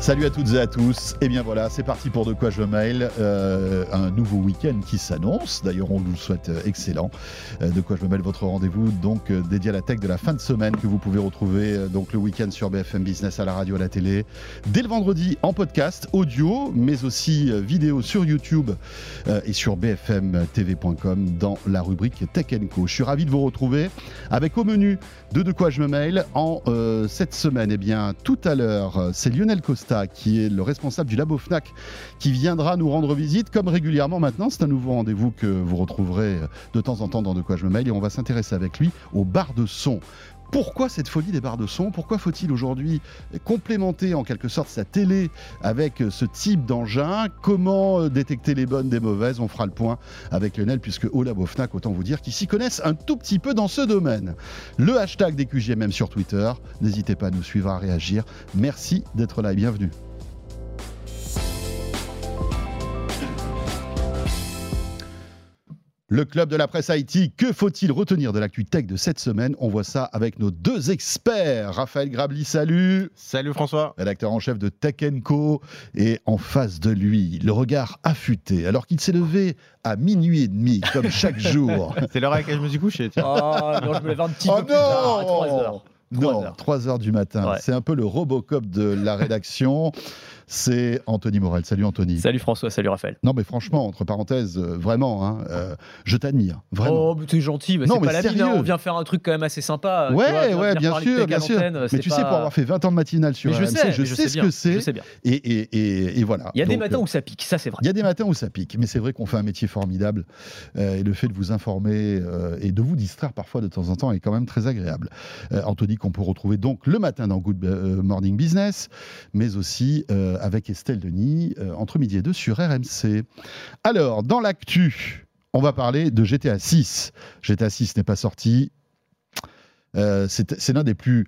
Salut à toutes et à tous. Et bien voilà, c'est parti pour De quoi je mail. Euh, un nouveau week-end qui s'annonce. D'ailleurs, on vous souhaite euh, excellent. Euh, de quoi je mêle, votre rendez-vous donc dédié à la tech de la fin de semaine que vous pouvez retrouver donc le week-end sur BFM Business à la radio, à la télé. Dès le vendredi en podcast, audio, mais aussi vidéo sur YouTube et sur bfmtv.com dans la rubrique Tech Co. Je suis ravi de vous retrouver avec au menu de De quoi je me mail en cette semaine. Et eh bien, tout à l'heure, c'est Lionel Costa qui est le responsable du labo FNAC, qui viendra nous rendre visite, comme régulièrement maintenant. C'est un nouveau rendez-vous que vous retrouverez de temps en temps dans De quoi je me mail, et on va s'intéresser avec lui aux barres de son. Pourquoi cette folie des barres de son? Pourquoi faut-il aujourd'hui complémenter en quelque sorte sa télé avec ce type d'engin? Comment détecter les bonnes des mauvaises? On fera le point avec Lionel, puisque au Labo Fnac, autant vous dire qu'ils s'y connaissent un tout petit peu dans ce domaine. Le hashtag des QGMM sur Twitter, n'hésitez pas à nous suivre, à réagir. Merci d'être là et bienvenue. Le club de la presse Haïti, que faut-il retenir de l'actu tech de cette semaine? On voit ça avec nos deux experts. Raphaël Grabli, salut. Salut François. Rédacteur en chef de Tech Co. Et en face de lui, le regard affûté, alors qu'il s'est levé à minuit et demi, comme chaque jour. C'est l'heure à laquelle je me suis couché. Tiens. Oh non, je me lève un petit oh peu plus tard, à 3 heures. non, 3 heures du matin. C'est un peu le Robocop de la rédaction c'est Anthony Morel. Salut Anthony. Salut François, salut Raphaël. Non mais franchement, entre parenthèses, euh, vraiment, hein, euh, je t'admire. Vraiment. Oh, mais t'es gentil, mais c'est pas la vie, hein. on vient faire un truc quand même assez sympa. Ouais, ouais, bien sûr, bien sûr. Mais tu sais, pour avoir fait 20 ans de matinale sur je sais, je, sais, ce que c'est. Et, et, et, voilà. Il y a des matins où ça pique, ça c'est vrai. Il y a des matins où ça pique, mais c'est vrai qu'on fait un métier formidable. Euh, et le fait de vous informer et de vous distraire parfois de temps en temps est quand même très agréable. Anthony, qu'on peut retrouver donc le matin dans Good Morning Business, mais aussi avec Estelle Denis euh, entre midi et deux sur RMC. Alors, dans l'actu, on va parler de GTA 6. GTA 6 n'est pas sorti. Euh, c'est l'un des plus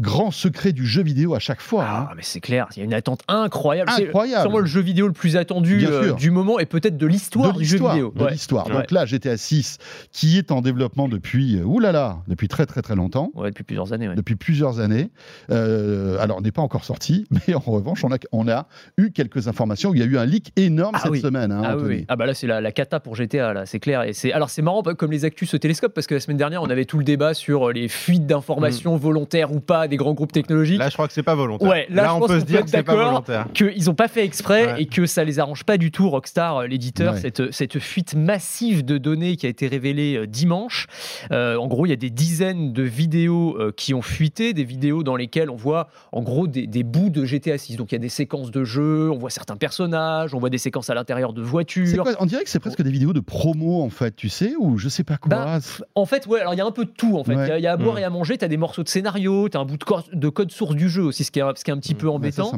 grand secret du jeu vidéo à chaque fois. Ah, hein. mais c'est clair, il y a une attente incroyable. Incroyable. C'est sûrement le jeu vidéo le plus attendu euh, du moment et peut-être de l'histoire du jeu vidéo. De l'histoire. Donc là, GTA 6, qui est en développement depuis, euh, oulala, depuis très très très longtemps. Ouais, depuis plusieurs années. Depuis plusieurs années. Euh, alors, n'est pas encore sorti, mais en revanche, on a, on a eu quelques informations. Il y a eu un leak énorme ah cette semaine. Hein, ah, oui, ah bah là, c'est la, la, cata pour GTA, là, c'est clair. Et c'est alors c'est marrant comme les actus se télescopent parce que la semaine dernière, on avait tout le débat sur les fuites d'informations mm. volontaires ou pas des grands groupes technologiques Là, je crois que c'est pas volontaire. Ouais, là, on peut se dire que c'est pas volontaire. Qu'ils n'ont pas fait exprès et que ça les arrange pas du tout, Rockstar, euh, l'éditeur, cette, cette fuite massive de données qui a été révélée euh, dimanche. Euh, en gros, il y a des dizaines de vidéos qui ont fuité, des vidéos dans lesquelles on voit en gros des, des, bouts de GTA 6. Donc il y a des séquences de jeu, on voit certains personnages, on voit des séquences à l'intérieur de voitures. on dirait que c'est presque des vidéos de promo en fait, tu sais, ou je sais pas quoi. Bah, en fait, ouais, alors il y a un peu de tout en fait. Il y, a à boire et à manger, tu as des morceaux de scénario, tu as un bout de, de code source du jeu aussi, ce qui est, ce qui est un petit mmh. peu embêtant.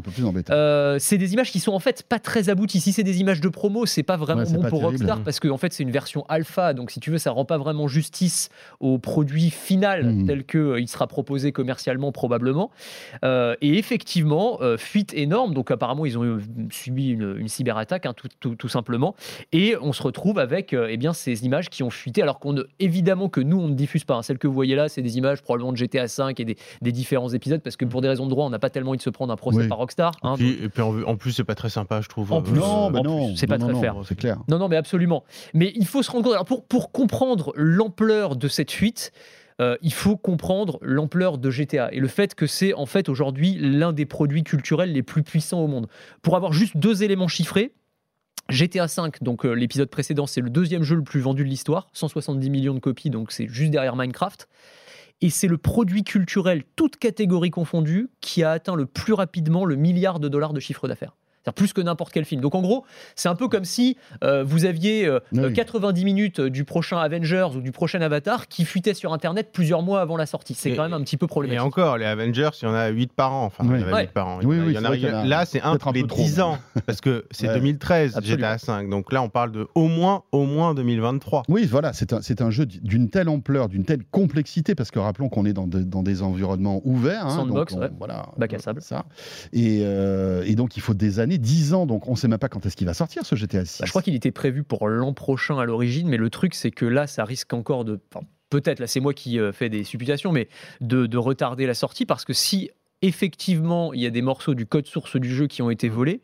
Euh, c'est des images qui sont en fait pas très abouties. Si c'est des images de promo, c'est pas vraiment bon pour Rockstar parce que en fait c'est une version alpha. Donc si tu veux, ça rend pas vraiment justice au produit final mmh. tel que euh, il sera proposé commercialement probablement. Euh, et effectivement, fuite énorme. Donc apparemment ils ont subi une, cyberattaque, hein, tout, tout, simplement. Et on se retrouve avec eh bien ces images qui ont fuité, alors qu'on évidemment que nous on ne diffuse pas. Hein. Celles que vous voyez là, c'est des images probablement de GTA 5 et des, des différents épisodes parce que pour des raisons de droit, on n'a pas tellement envie de se prendre un procès par Rockstar. Hein, et, puis, en, plus, c'est pas très sympa, je trouve. En plus, non, mais non, c'est pas très fair. C'est clair. Non, non, mais absolument. Mais il faut se rendre compte. Alors pour, pour comprendre l'ampleur de cette fuite, euh, il faut comprendre l'ampleur de GTA et le fait que c'est en fait aujourd'hui l'un des produits culturels les plus puissants au monde. Pour avoir juste deux éléments chiffrés, GTA 5, donc euh, l'épisode précédent, c'est le deuxième jeu le plus vendu de l'histoire, 170 millions de copies, donc c'est juste derrière Minecraft. Et c'est le produit culturel, toute catégorie confondue, qui a atteint le plus rapidement le milliard de dollars de chiffre d'affaires plus que n'importe quel film. Donc en gros, c'est un peu comme si euh, vous aviez 90 euh, minutes du prochain Avengers ou du prochain Avatar qui fuitait sur Internet plusieurs mois avant la sortie. C'est quand même un petit peu problématique. Et encore, les Avengers, il y en a 8 par an. Enfin, il y en a 8 par an. Oui, y en a, là, c'est un tous les 10 ans. Parce que c'est 2013, GTA 5. Donc là, on parle de au moins, au moins 2023. Oui, voilà, c'est un, un, jeu d'une telle ampleur, d'une telle complexité, parce que rappelons qu'on est dans, dans, des environnements ouverts. Hein, Sandbox, donc voilà, bac à sable. Ça. Et, euh, et donc, il faut des années 10 ans, donc on ne sait même pas quand est-ce qu'il va sortir ce GTA 6. Bah, je crois qu'il était prévu pour l'an prochain à l'origine, mais le truc c'est que là, ça risque encore de peut-être, là c'est moi qui fais des supputations, mais de, de retarder la sortie parce que si effectivement, il y a des morceaux du code source du jeu qui ont été mmh. volés.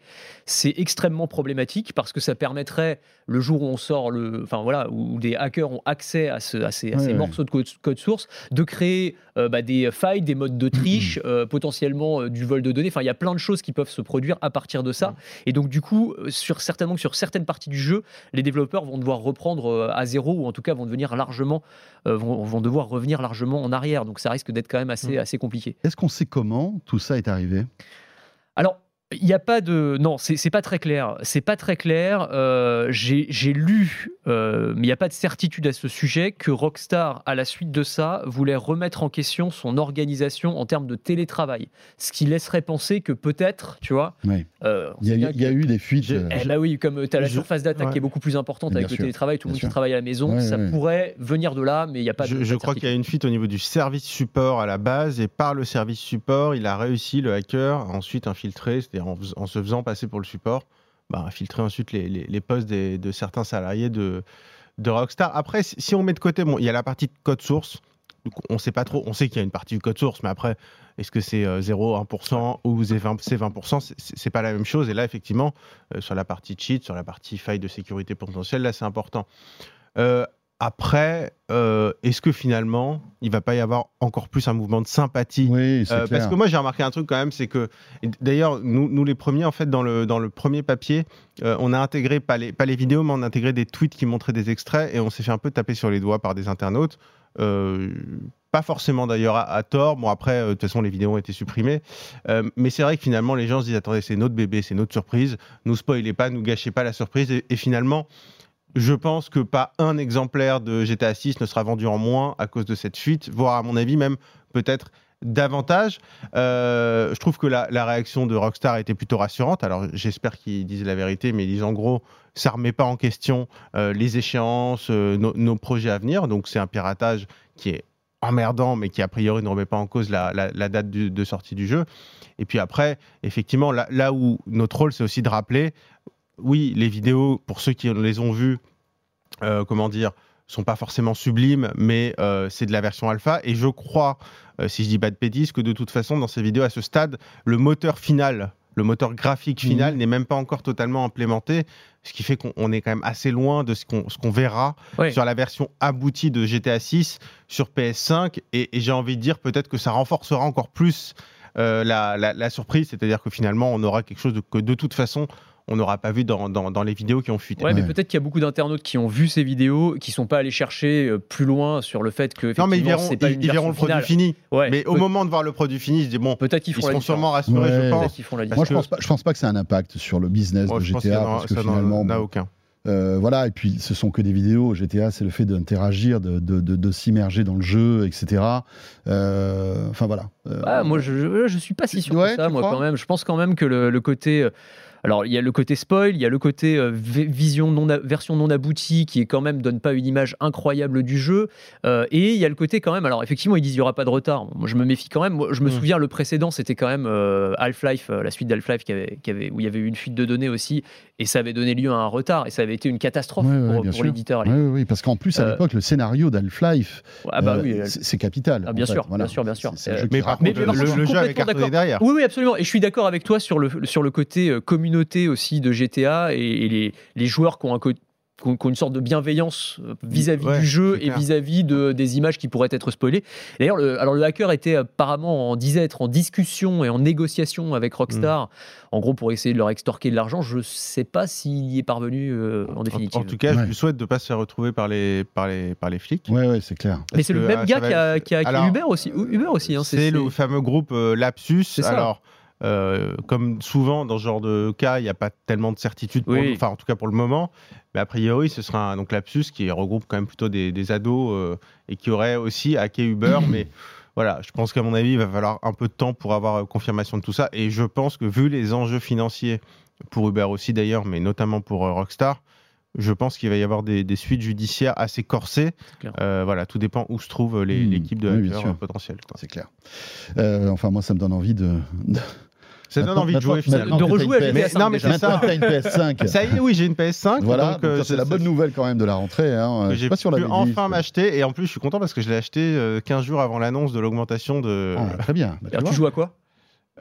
C'est extrêmement problématique parce que ça permettrait, le jour où on sort le. Enfin voilà, où des hackers ont accès à, ce, à ces, morceaux de code, source, de créer euh, bah, des failles, des modes de triche, mmh. euh, potentiellement euh, du vol de données. Enfin, il y a plein de choses qui peuvent se produire à partir de ça. Et donc, du coup, sur, certainement sur certaines parties du jeu, les développeurs vont devoir reprendre à zéro ou en tout cas vont devenir largement. Vont, vont, devoir revenir largement en arrière. Donc, ça risque d'être quand même assez, assez compliqué. Est-ce qu'on sait comment tout ça est arrivé? Alors, il n'y a pas de. Non, c'est pas très clair. C'est pas très clair. Euh, j'ai lu, euh, mais il n'y a pas de certitude à ce sujet, que Rockstar, à la suite de ça, voulait remettre en question son organisation en termes de télétravail. Ce qui laisserait penser que peut-être, tu vois. Euh, il, y a, eu des fuites. Eh bah oui, comme tu as la surface d'attaque qui est beaucoup plus importante avec le télétravail, tout le monde qui travaille à la maison, ça pourrait venir de là, mais il n'y a pas je, de. Je crois qu'il y a une fuite au niveau du service support à la base, et par le service support, il a réussi, le hacker, à ensuite infiltrer, c'est-à-dire en, se faisant passer pour le support, bah, filtrer ensuite les, les, postes de certains salariés de, de Rockstar. Après, si on met de côté, bon, il y a la partie de code source. on sait pas trop, on sait qu'il y a une partie du code source, mais après, est-ce que c'est 0, euh, 1% ou c'est 20%, 20% C'est pas la même chose. Et là, effectivement, euh, sur la partie cheat, sur la partie faille de sécurité potentielle, là, c'est important. Euh, après, euh, est-ce que finalement, il va pas y avoir encore plus un mouvement de sympathie? Oui, c'est euh, Parce que moi, j'ai remarqué un truc quand même, c'est que, d'ailleurs, nous, nous, les premiers, en fait, dans le, dans le premier papier, euh, on a intégré, pas les, pas les vidéos, mais on a intégré des tweets qui montraient des extraits et on s'est fait un peu taper sur les doigts par des internautes. pas forcément d'ailleurs à, tort. Bon, après, de toute façon, les vidéos ont été supprimées. mais c'est vrai que finalement, les gens se disent attendez, c'est notre bébé, c'est notre surprise. Nous spoilez pas, nous gâchez pas la surprise. et finalement, je pense que pas un exemplaire de GTA 6 ne sera vendu en moins à cause de cette fuite, voire à mon avis même peut-être davantage. Euh, je trouve que la, réaction de Rockstar était plutôt rassurante. Alors j'espère qu'ils disent la vérité, mais ils disent en gros, ça remet pas en question euh, les échéances, euh, nos projets à venir. Donc c'est un piratage qui est emmerdant, mais qui a priori ne remet pas en cause la, date de sortie du jeu. Et puis après, effectivement, là où notre rôle, c'est aussi de rappeler oui, les vidéos, pour ceux qui les ont vues, euh, comment dire, sont pas forcément sublimes, mais euh, c'est de la version alpha. Et je crois, euh, si je dis pas de bêtises, que de toute façon, dans ces vidéos, à ce stade, le moteur final, le moteur graphique mhm. final n'est même pas encore totalement implémenté, ce qui fait qu'on est quand même assez loin de ce qu'on verra sur la version aboutie de GTA 6 sur PS5. Et, j'ai envie de dire peut-être que ça renforcera encore plus la, surprise, c'est-à-dire que finalement, on aura quelque chose que de toute façon on n'aura pas vu dans, dans, les vidéos qui ont fuité. Ouais, mais peut-être qu'il y a beaucoup d'internautes qui ont vu ces vidéos, qui sont pas allés chercher euh, plus loin sur le fait que. Non, mais ils verront, ils, verront le produit fini. mais au moment de voir le produit fini, ils se disent bon, peut-être qu'ils seront sûrement rassurés, je pense. Moi, je pense pas, je pense pas que c'est un impact sur le business de GTA, parce que finalement, n'a aucun. Euh, voilà, et puis ce sont que des vidéos. GTA, c'est le fait d'interagir, de, de, de, s'immerger dans le jeu, etc. Euh, enfin voilà. Ah, moi, je, je, suis pas si sûr que ça, moi, quand même. Je pense quand même que le, le côté alors, il y a le côté spoil, il y a le côté euh, vision non version non aboutie qui est quand même donne pas une image incroyable du jeu. Euh, et il y a le côté quand même. Alors, effectivement, ils disent il y aura pas de retard. Moi, je me méfie quand même. Moi, je me mm. souviens, le précédent, c'était quand même euh, Half-Life, la suite d'Half-Life qui avait, qui avait, où il y avait eu une fuite de données aussi. Et ça avait donné lieu à un retard. Et ça avait été une catastrophe pour, l'éditeur. Oui, oui, parce qu'en plus, à l'époque, le scénario d'Half-Life, ah bah c'est capital. Ah, bien, sûr, bien sûr, bien sûr, Mais par contre, le, jeu avait cartonné derrière. Oui, oui, absolument. Et je suis d'accord avec toi sur le, sur le côté communautaire aussi de GTA et, les, les, joueurs qui ont, un, une sorte de bienveillance euh, vis-à-vis du jeu et vis-à-vis de, des images qui pourraient être spoilées. D'ailleurs, le, alors le hacker était apparemment, en disait être en discussion et en négociation avec Rockstar, mm. en gros pour essayer de leur extorquer de l'argent. Je ne sais pas s'il y est parvenu euh, en définitive. En, tout cas, je lui souhaite de ne pas se faire retrouver par les, par les, par les flics. Oui, ouais, c'est clair. Mais c'est le même gars qui a, qui a, Uber aussi. Uber aussi hein, c'est le fameux groupe euh, Lapsus. Alors, euh, comme souvent dans ce genre de cas, il n'y a pas tellement de certitude, enfin en tout cas pour le moment. Mais a priori, ce sera un donc Lapsus qui regroupe quand même plutôt des, ados euh, et qui aurait aussi hacké Uber. mais voilà, je pense qu'à mon avis, il va falloir un peu de temps pour avoir euh, confirmation de tout ça. Et je pense que vu les enjeux financiers pour Uber aussi d'ailleurs, mais notamment pour Rockstar, je pense qu'il va y avoir des, suites judiciaires assez corsées. voilà, tout dépend où se trouve hmm. l'équipe de hackers potentiels. C'est clair. enfin, moi, ça me donne envie de, Ça donne envie de jouer finalement. De rejouer une à PS5, GTA 5 Non, mais c'est ça. T'as une PS5. Ça y est, oui, j'ai une PS5. Voilà, donc, euh, c'est la bonne nouvelle quand même de la rentrée. Hein. j'ai pu enfin m'acheter. Et en plus, je suis content parce que je l'ai acheté euh, 15 jours avant l'annonce de l'augmentation de. Ah, très bien. Bah, tu Alors, vois. tu joues à quoi?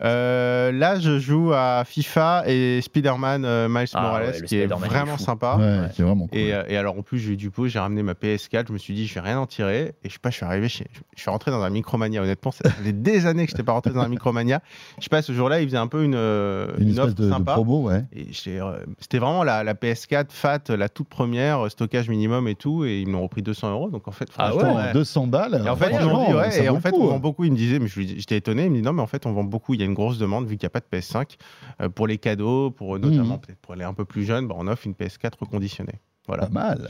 Euh, là, je joue à FIFA et Spider-Man euh, Miles Ah Morales, ouais, qui est vraiment sympa. Ouais, c'est vraiment cool. Et, euh, et alors en plus j'ai eu du pot, j'ai ramené ma PS4, je me suis dit je vais rien en tirer et je sais pas, je suis arrivé chez, je suis rentré dans un Micromania honnêtement, ça faisait des années que j'étais pas rentré dans un Micromania. Je sais pas ce jour-là, il faisait un peu une une, une espèce offre de, de sympa promo, j'étais, euh, c'était vraiment la, la PS4 fat, la toute première, stockage minimum et tout et ils m'ont repris 200 euros donc en fait Ah franchement, ouais. ouais. 200 balles. Et en fait, ils m'ont dit, ouais, et en fait, on vend beaucoup. Il me disait, mais je lui dis- j'étais étonné. Il me dit, non, mais en fait, on vend beaucoup. Il y a une grosse demande vu qu'il n'y a pas de PS5 euh, pour les cadeaux, pour euh, notamment Mhm. peut-être pour les un peu plus jeunes, bah, on offre une PS4 reconditionnée. Voilà. Pas mal.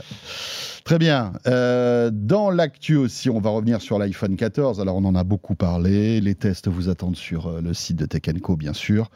Très bien. Euh, dans l'actu aussi, on va revenir sur l'iPhone 14. Alors, on en a beaucoup parlé. Les tests vous attendent sur le site de Tech Co, bien sûr.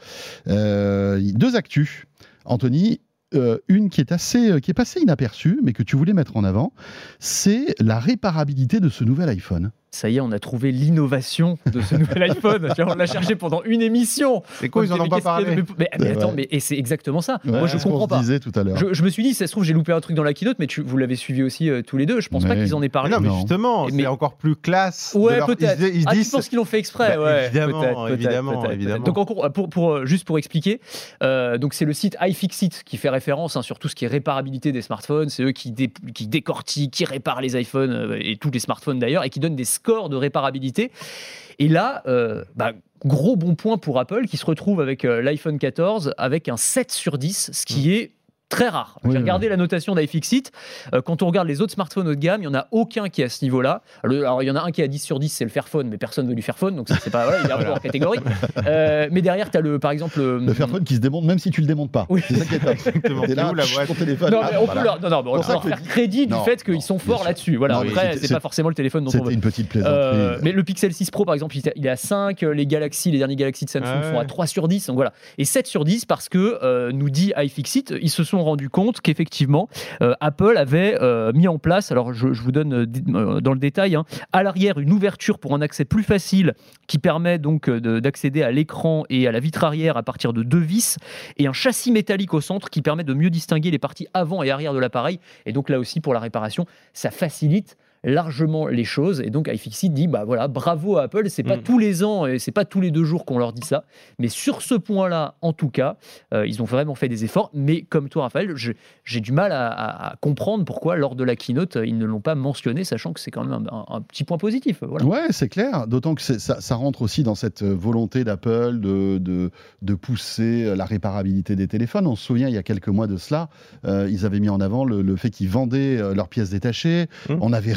Euh, deux actus. Anthony, euh, une qui est assez, qui est passée inaperçue, mais que tu voulais mettre en avant, c'est la réparabilité de ce nouvel iPhone. Ça y est, on a trouvé l'innovation de ce nouvel iPhone. On l'a cherché pendant une émission. C'est quoi, ils en ont pas parlé de- Mais, attends, mais et c'est exactement ça. Ouais, Moi, je comprends pas. disait tout à l'heure. Je, je me suis dit, ça se trouve, j'ai loupé un truc dans la keynote, mais tu, vous l'avez suivi aussi euh, tous les deux. Je pense pas qu'ils en aient Mais parlé. non, mais justement, Mais- c'est encore plus classe. Ouais, leur- peut-être. Ils, ils ah, tu penses qu'ils l'ont fait exprès Bah, ouais, évidemment, peut-être, peut-être, évidemment, peut-être, évidemment. peut-être. Donc, en cours, pour, pour, euh, juste pour expliquer, euh, donc c'est le site iFixit qui fait référence hein, sur tout ce qui est réparabilité des smartphones. C'est eux qui, dé- qui décortiquent, qui réparent les iPhones et tous les smartphones d'ailleurs, et qui donnent des scores de réparabilité. Et là, euh, bah, gros bon point pour Apple qui se retrouve avec euh, l'iPhone 14 avec un 7 sur 10, ce qui est très rare. J'ai oui, regardé la notation d'iFixit. Euh, quand on regarde les autres smartphones haut de gamme, il n'y en a aucun qui est à ce niveau-là. Alors, il y en a un qui est à 10 sur 10, c'est le Fairphone, mais personne ne veut du Fairphone, donc ça, c'est pas, voilà, il est un peu hors catégorie. Euh, mais derrière, tu as le, par exemple. le- Le Fairphone qui se démonte même si tu le démontes pas. Oui. C'est ça qui est top. Exactement. T'es C'est là, où la chut, boîte ton téléphone. Non, mais on peut leur, non, non, on faire crédit Non, du fait qu'ils sont forts là-dessus. Voilà, Non, après, c'est pas forcément le téléphone dont on C'était veut. une petite plaisanterie. Euh, mais le Pixel 6 Pro, par exemple, il est- à 5. euh, Les Galaxy, les derniers Galaxy de Samsung Ah sont à 3 sur 10. Donc voilà. Et 7 sur 10 parce que, euh, nous dit iFixit, ils se sont rendus compte qu'effectivement, euh, Apple avait euh, mis en place, alors je, vous donne euh, dans le détail, hein, à l'arrière une ouverture pour un accès plus facile qui permet donc de- d'accéder à l'écran et à la vitre arrière à partir de deux vis et un châssis métallique au centre qui permet de mieux distinguer les parties avant et arrière de l'appareil. Et donc là aussi, pour la réparation, ça facilite largement les choses et donc iFixit dit bah voilà bravo à Apple c'est pas Mm. tous les ans et c'est pas tous les deux jours qu'on leur dit ça mais sur ce point là en tout cas euh, ils ont vraiment fait des efforts mais comme toi Raphaël j'ai du mal à, à- à comprendre pourquoi lors de la keynote ils ne l'ont pas mentionné sachant que c'est quand même un, un- un petit point positif voilà. Ouais, c'est clair. D'autant que ça, ça rentre aussi dans cette euh, volonté d'Apple de, de, de pousser euh, la réparabilité des téléphones. On se souvient, il y a quelques mois de cela, euh, ils avaient mis en avant le, le fait qu'ils vendaient leurs pièces détachées. Mmh. On avait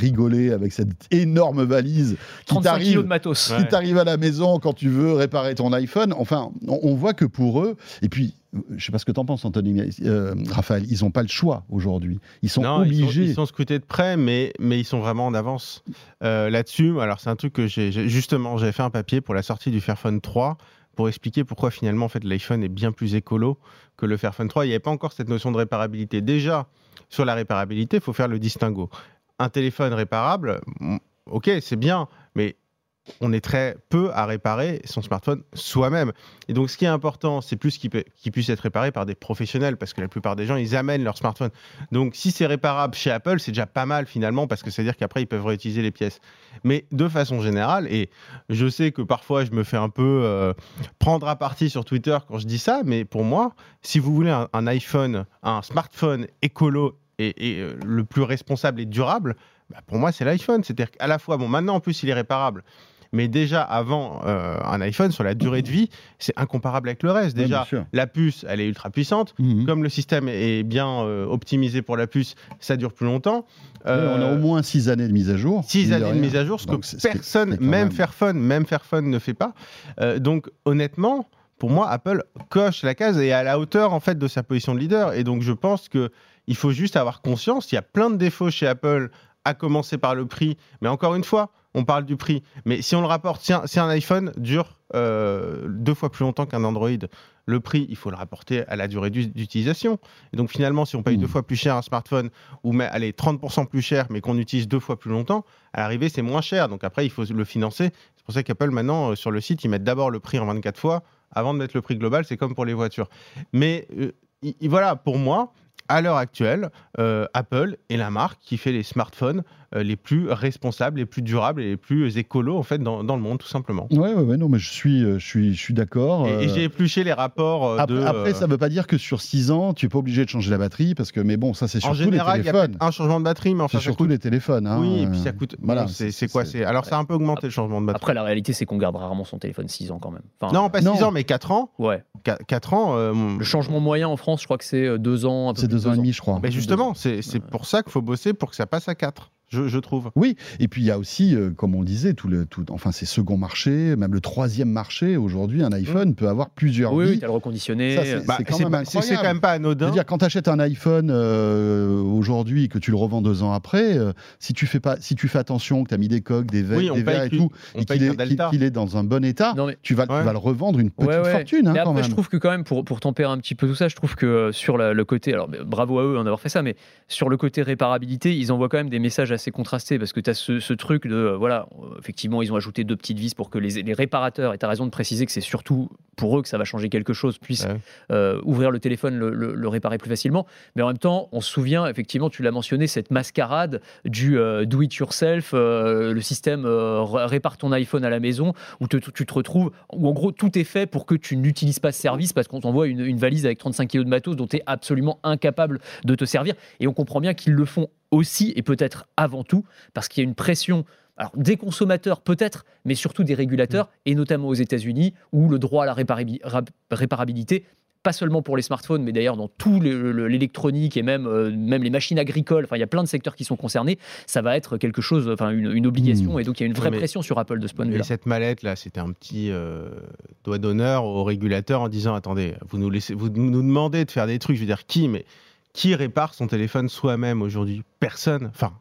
avec cette énorme valise qui 35 kilos t'arrive Ouais. qui t'arrive à la maison quand tu veux réparer ton iPhone. Enfin, on, on voit que pour eux, et puis, je sais pas ce que tu en penses, Anthony, mais, euh, Raphaël, ils n'ont pas le choix aujourd'hui. Ils sont Non, ils sont- obligés. Ils sont, scrutés de près, mais, mais ils sont vraiment en avance euh, là-dessus. Alors, c'est un truc que j'ai j'ai- justement, j'avais fait un papier pour la sortie du Fairphone 3 pour expliquer pourquoi finalement en fait, l'iPhone est bien plus écolo que le Fairphone 3. Il n'y avait pas encore cette notion de réparabilité. Déjà, sur la réparabilité, il faut faire le distinguo. Un téléphone réparable, ok, c'est bien, mais on est très peu à réparer son smartphone soi-même. Et donc, ce qui est important, c'est plus qu'il puisse être réparé par des professionnels, parce que la plupart des gens, ils amènent leur smartphone. Donc, si c'est réparable chez Apple, c'est déjà pas mal finalement, parce que c'est-à-dire qu'après, ils peuvent réutiliser les pièces. Mais de façon générale, et je sais que parfois, je me fais un peu euh, prendre à partie sur Twitter quand je dis ça, mais pour moi, si vous voulez un, un iPhone, un smartphone écolo et, et, euh, le plus responsable et durable, bah, pour moi, c'est l'iPhone. C'est-à-dire qu'à la fois, bon, maintenant, en plus, il est réparable. Mais déjà, avant euh, un iPhone, sur la durée de vie, c'est incomparable avec le reste. Déjà, la puce, elle est ultra puissante. Mhm. Comme le système est bien euh, optimisé pour la puce, ça dure plus longtemps. On a au moins 6 années de mise à jour. Six mine années de mise à jour, ce Donc, que personne, même même- Fairphone, même Fairphone ne fait pas. Donc honnêtement, pour moi, Apple coche la case et est à la hauteur en fait de sa position de leader. Et donc je pense que il faut juste avoir conscience. Il y a plein de défauts chez Apple, à commencer par le prix. Mais encore une fois, on parle du prix. Mais si on le rapporte, si un, si un iPhone dure euh, deux fois plus longtemps qu'un Android, le prix, il faut le rapporter à la durée d'u- d'utilisation. Et donc finalement, si on paye Hmm. deux fois plus cher un smartphone, ou mais allez 30% plus cher, mais qu'on utilise deux fois plus longtemps, à l'arrivée, c'est moins cher. Donc après, il faut le financer. C'est pour ça qu'Apple, maintenant, euh, sur le site, ils mettent d'abord le prix en 24 fois avant de mettre le prix global. C'est comme pour les voitures. Mais euh, i- i- voilà, pour moi, à l'heure actuelle, euh, Apple est la marque qui fait les smartphones les plus responsables, les plus durables et les plus écolos en fait dans, dans le monde, tout simplement. Ouais, ouais, ouais, non, mais je suis, euh, je suis, je suis d'accord. Et, et euh, j'ai épluché les rapports euh, Après, de. après, euh, ça ne veut pas dire que sur 6 ans, tu n'es pas obligé de changer la batterie, parce que, mais bon, ça, c'est en surtout général, les il y a téléphones. un changement de batterie, mais enfin, C'est surtout coûte. les téléphones. hein, Oui, et puis euh, ça coûte. voilà, bon, c'est c'est quoi c'est Alors, ça a un peu augmenté le changement de batterie. Après, la réalité, c'est qu'on garde rarement son téléphone 6 ans quand même. Enfin, non, pas non. 6 ans, mais 4 ans. Ouais. 4 ans. euh, Le changement moyen en France, je crois que c'est 2 ans. un peu C'est plus de deux ans et demi, je crois. Mais justement, c'est c'est pour ça qu'il faut bosser pour que ça passe à 4, je, je trouve. Oui, et puis il y a aussi, euh, comme on le disait, tout le, tout, enfin, c'est second marché, même le troisième marché. Aujourd'hui, un iPhone peut avoir plusieurs Oui, vies. oui, t'as le reconditionné. Ça, c'est- Bah, quand même pas- quand même pas anodin. C'est-à-dire, quand tu achètes un iPhone euh, aujourd'hui et que tu le revends deux ans après, euh, si, tu fais pas, si tu fais attention, que tu as mis des coques, des verres, Oui, des verres et tout, et qu'il est, dans un bon état, Non, mais- tu, vas, Ouais. tu vas le revendre une petite Ouais, ouais. fortune. hein, Mais quand après, même. je trouve que quand même, pour, pour tempérer un petit peu tout ça, je trouve que sur la- le côté, alors bravo à eux en avoir fait ça, mais sur le côté réparabilité, ils envoient quand même des messages assez contrastés parce que tu as ce, ce truc de, euh, voilà, effectivement, ils ont ajouté deux petites vis pour que les, les réparateurs, et tu as raison de préciser que c'est surtout pour eux que ça va changer quelque chose, puissent Ouais. euh, ouvrir le téléphone, le, le- le réparer plus facilement. Mais en même temps, on se souvient, effectivement, tu l'as mentionné, cette mascarade du euh, do it yourself, le système ré- répare ton iPhone à la maison, où te- tu te retrouves, où en gros tout est fait pour que tu n'utilises pas ce service parce qu'on t'envoie une, une valise avec 35 kilos de matos dont tu es absolument incapable de te servir. Et on comprend bien qu'ils le font aussi et peut-être avant tout parce qu'il y a une pression. Alors, des consommateurs peut-être, mais surtout des régulateurs, et notamment aux États-Unis, où le droit à la réparabilité, pas seulement pour les smartphones, mais d'ailleurs dans tout le- le- l'électronique et même, euh, même les machines agricoles, enfin il y a plein de secteurs qui sont concernés, ça va être quelque chose, enfin une, une obligation, et donc il y a une vraie mais- pression sur Apple de ce point de Et vue-là. cette mallette là, c'était un petit euh, doigt d'honneur au régulateur en disant attendez, vous nous laissez, vous nous demandez de faire des trucs. Je veux dire qui, mais qui répare son téléphone soi-même aujourd'hui? Personne. Enfin,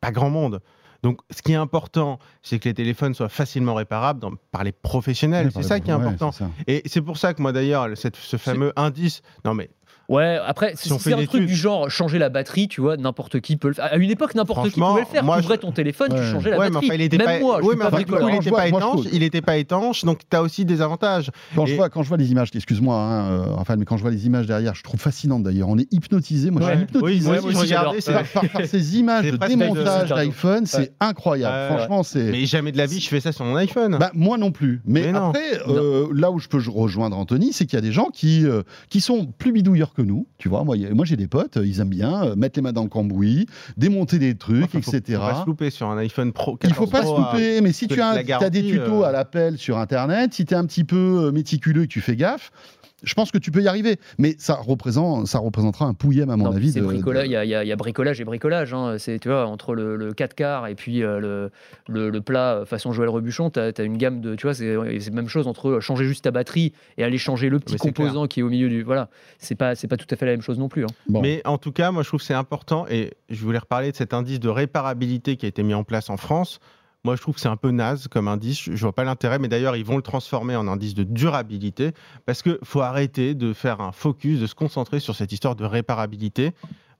pas grand monde. Donc, ce qui est important, c'est que les téléphones soient facilement réparables dans- par les professionnels. C'est ça qui est ouais, important. Et c'est pour ça que moi d'ailleurs, ce fameux indice. Non mais Ouais, après, Si on si fait c'est un truc du genre changer la batterie, tu vois, n'importe qui peut le faire. À une époque, n'importe qui pouvait le faire. moi, tu ouvrais ton téléphone, tu changeais la ouais, mais batterie. enfin, il était Même pas. moi, je ouais, mais pas enfin, du coup, il n'était pas étanche. Il n'était pas étanche, donc tu as aussi des avantages. Quand, je vois, quand je vois les images, excuse-moi, hein, euh, enfin, mais quand je vois les images derrière, je trouve fascinante d'ailleurs. On est hypnotisé. Moi, je Ouais. suis hypnotisé Oui, j'adore. c'est- par, ces images de démontage d'iPhone, c'est incroyable. Franchement, c'est. Mais jamais de la vie, je fais ça sur mon iPhone. Bah, moi non plus. Mais, Mais après, euh, là où je peux rejoindre Anthony, c'est qu'il y a des gens qui, euh, qui sont plus bidouilleurs que nous. Tu vois, moi, moi j'ai des potes, euh, ils aiment bien euh, mettre les mains dans le cambouis, démonter des trucs, Enfin, etc. Faut pas se louper sur un iPhone Pro. Il faut 14 pas se à- louper, mais si tu as, des tutos euh, à l'appel sur Internet, si tu es un petit peu méticuleux et que tu fais gaffe, je pense que tu peux y arriver. Mais ça, représente, ça représentera un pouillème, à mon Non, avis. de- Il y, a- y a- il y a bricolage et bricolage. hein. C'est, tu vois, entre le, le 4 quarts et puis euh, le, le, le plat euh, façon Joël Rebuchon, tu as, une gamme de. Tu vois, c'est, c'est la même chose entre changer juste ta batterie et aller changer le petit Mais c'est composant qui est au milieu du. Voilà. C'est pas, c'est pas tout à fait la même chose non plus. hein. Bon. Mais en tout cas, moi, je trouve que c'est important. Et je voulais reparler de cet indice de réparabilité qui a été mis en place en France. Moi, je trouve que c'est un peu naze comme indice. Je, vois pas l'intérêt. Mais d'ailleurs, ils vont le transformer en indice de durabilité parce qu'il faut arrêter de faire un focus, de se concentrer sur cette histoire de réparabilité.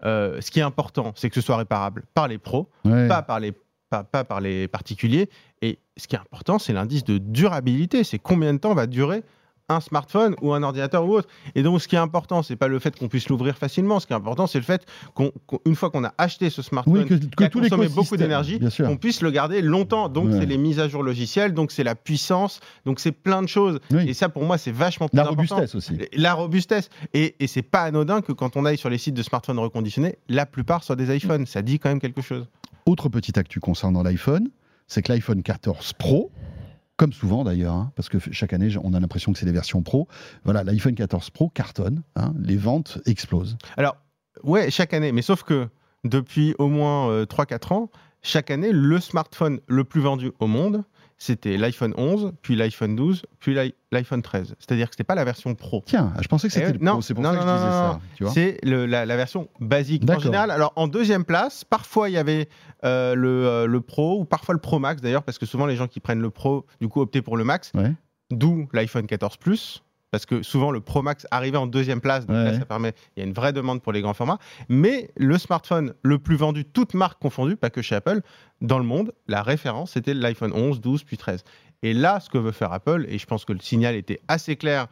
Euh, ce qui est important, c'est que ce soit réparable par les pros, Ouais. pas par les pas, pas par les particuliers. Et ce qui est important, c'est l'indice de durabilité. C'est combien de temps va durer un smartphone ou un ordinateur ou autre. Et donc, ce qui est important, c'est pas le fait qu'on puisse l'ouvrir facilement. Ce qui est important, c'est le fait qu'une fois qu'on a acheté ce smartphone, Oui, que, a tout consommé beaucoup d'énergie, qu'on puisse le garder longtemps. Donc, Ouais. c'est les mises à jour logicielles, donc c'est la puissance, donc c'est plein de choses. Oui. Et ça, pour moi, c'est vachement plus La important. robustesse aussi. La robustesse. Et, et c'est pas anodin que quand on aille sur les sites de smartphones reconditionnés, la plupart soient des iPhones. Ça dit quand même quelque chose. Autre petite actu concernant l'iPhone, c'est que l'iPhone 14 Pro, comme souvent d'ailleurs, hein, parce que chaque année on a l'impression que c'est des versions Pro, voilà, l'iPhone 14 Pro cartonne, hein, les ventes explosent. Alors, ouais, chaque année, mais sauf que depuis au moins euh, 3-4 ans, chaque année, le smartphone le plus vendu au monde, c'était l'iPhone 11, puis l'iPhone 12, puis l'i- l'iPhone 13. C'est-à-dire que c'était pas la version Pro. Tiens, je pensais que c'était Eh, le Pro, c'est pour non, ça que non, je disais non, ça. non. Tu vois C'est le- la, la version basique. En général, alors en deuxième place, parfois il y avait euh, le, euh, le Pro ou parfois le Pro Max d'ailleurs, parce que souvent les gens qui prennent le Pro, du coup, optaient pour le Max, Ouais. d'où l'iPhone 14 Plus. Parce que souvent le Pro Max arrivait en deuxième place, donc là, ça permet, il y a une vraie demande pour les grands formats. Mais le smartphone le plus vendu, toutes marques confondues, pas que chez Apple, dans le monde, la référence, c'était l'iPhone 11, 12, puis 13. Et là, ce que veut faire Apple, et je pense que le signal était assez clair,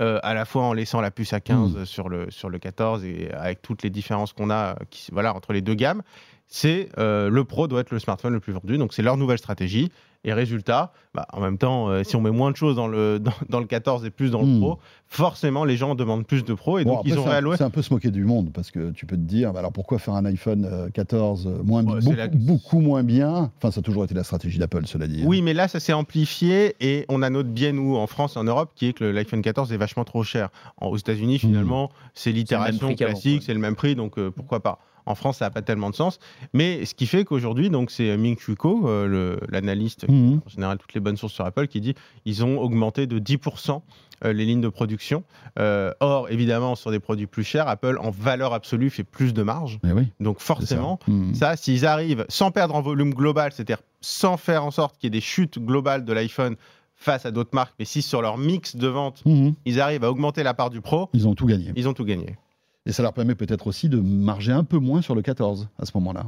euh, à la fois en laissant la puce à 15 sur, le, sur le 14 et avec toutes les différences qu'on a euh, qui, voilà, entre les deux gammes, c'est euh, le Pro doit être le smartphone le plus vendu. Donc c'est leur nouvelle stratégie. Et résultat, bah, en même temps, euh, si on met moins de choses dans le, dans, dans le 14 et plus dans le Hmm. Pro, forcément les gens demandent plus de Pro et Bon, donc après, ils ont c'est un- réalloué. C'est un peu se moquer du monde parce que tu peux te dire, bah alors pourquoi faire un iPhone euh, 14 moins, Ouais, c'est beaucoup, la- beaucoup moins bien? Enfin, ça a toujours été la stratégie d'Apple, cela dit. hein. Oui, mais là, ça s'est amplifié et on a notre biais, nous, en France et en Europe, qui est que l'iPhone 14 est vachement trop cher. En- aux États-Unis, finalement, c'est l'itération classique, c'est le même prix, donc euh, pourquoi pas en France, ça n'a pas tellement de sens. Mais ce qui fait qu'aujourd'hui, donc c'est Ming Chi Kuo, euh, l'analyste, qui Mhm. en général toutes les bonnes sources sur Apple, qui dit ils ont augmenté de 10% euh, les lignes de production. Euh, or, évidemment, sur des produits plus chers, Apple, en valeur absolue, fait plus de marge. Oui, Donc c'est ça. forcément, Mhm. ça, s'ils arrivent sans perdre en volume global, c'est-à-dire sans faire en sorte qu'il y ait des chutes globales de l'iPhone face à d'autres marques, mais si sur leur mix de vente, Mhm. ils arrivent à augmenter la part du pro, Ils ont tout gagné. ils ont tout gagné. Et ça leur permet peut-être aussi de marger un peu moins sur le 14 à ce moment-là.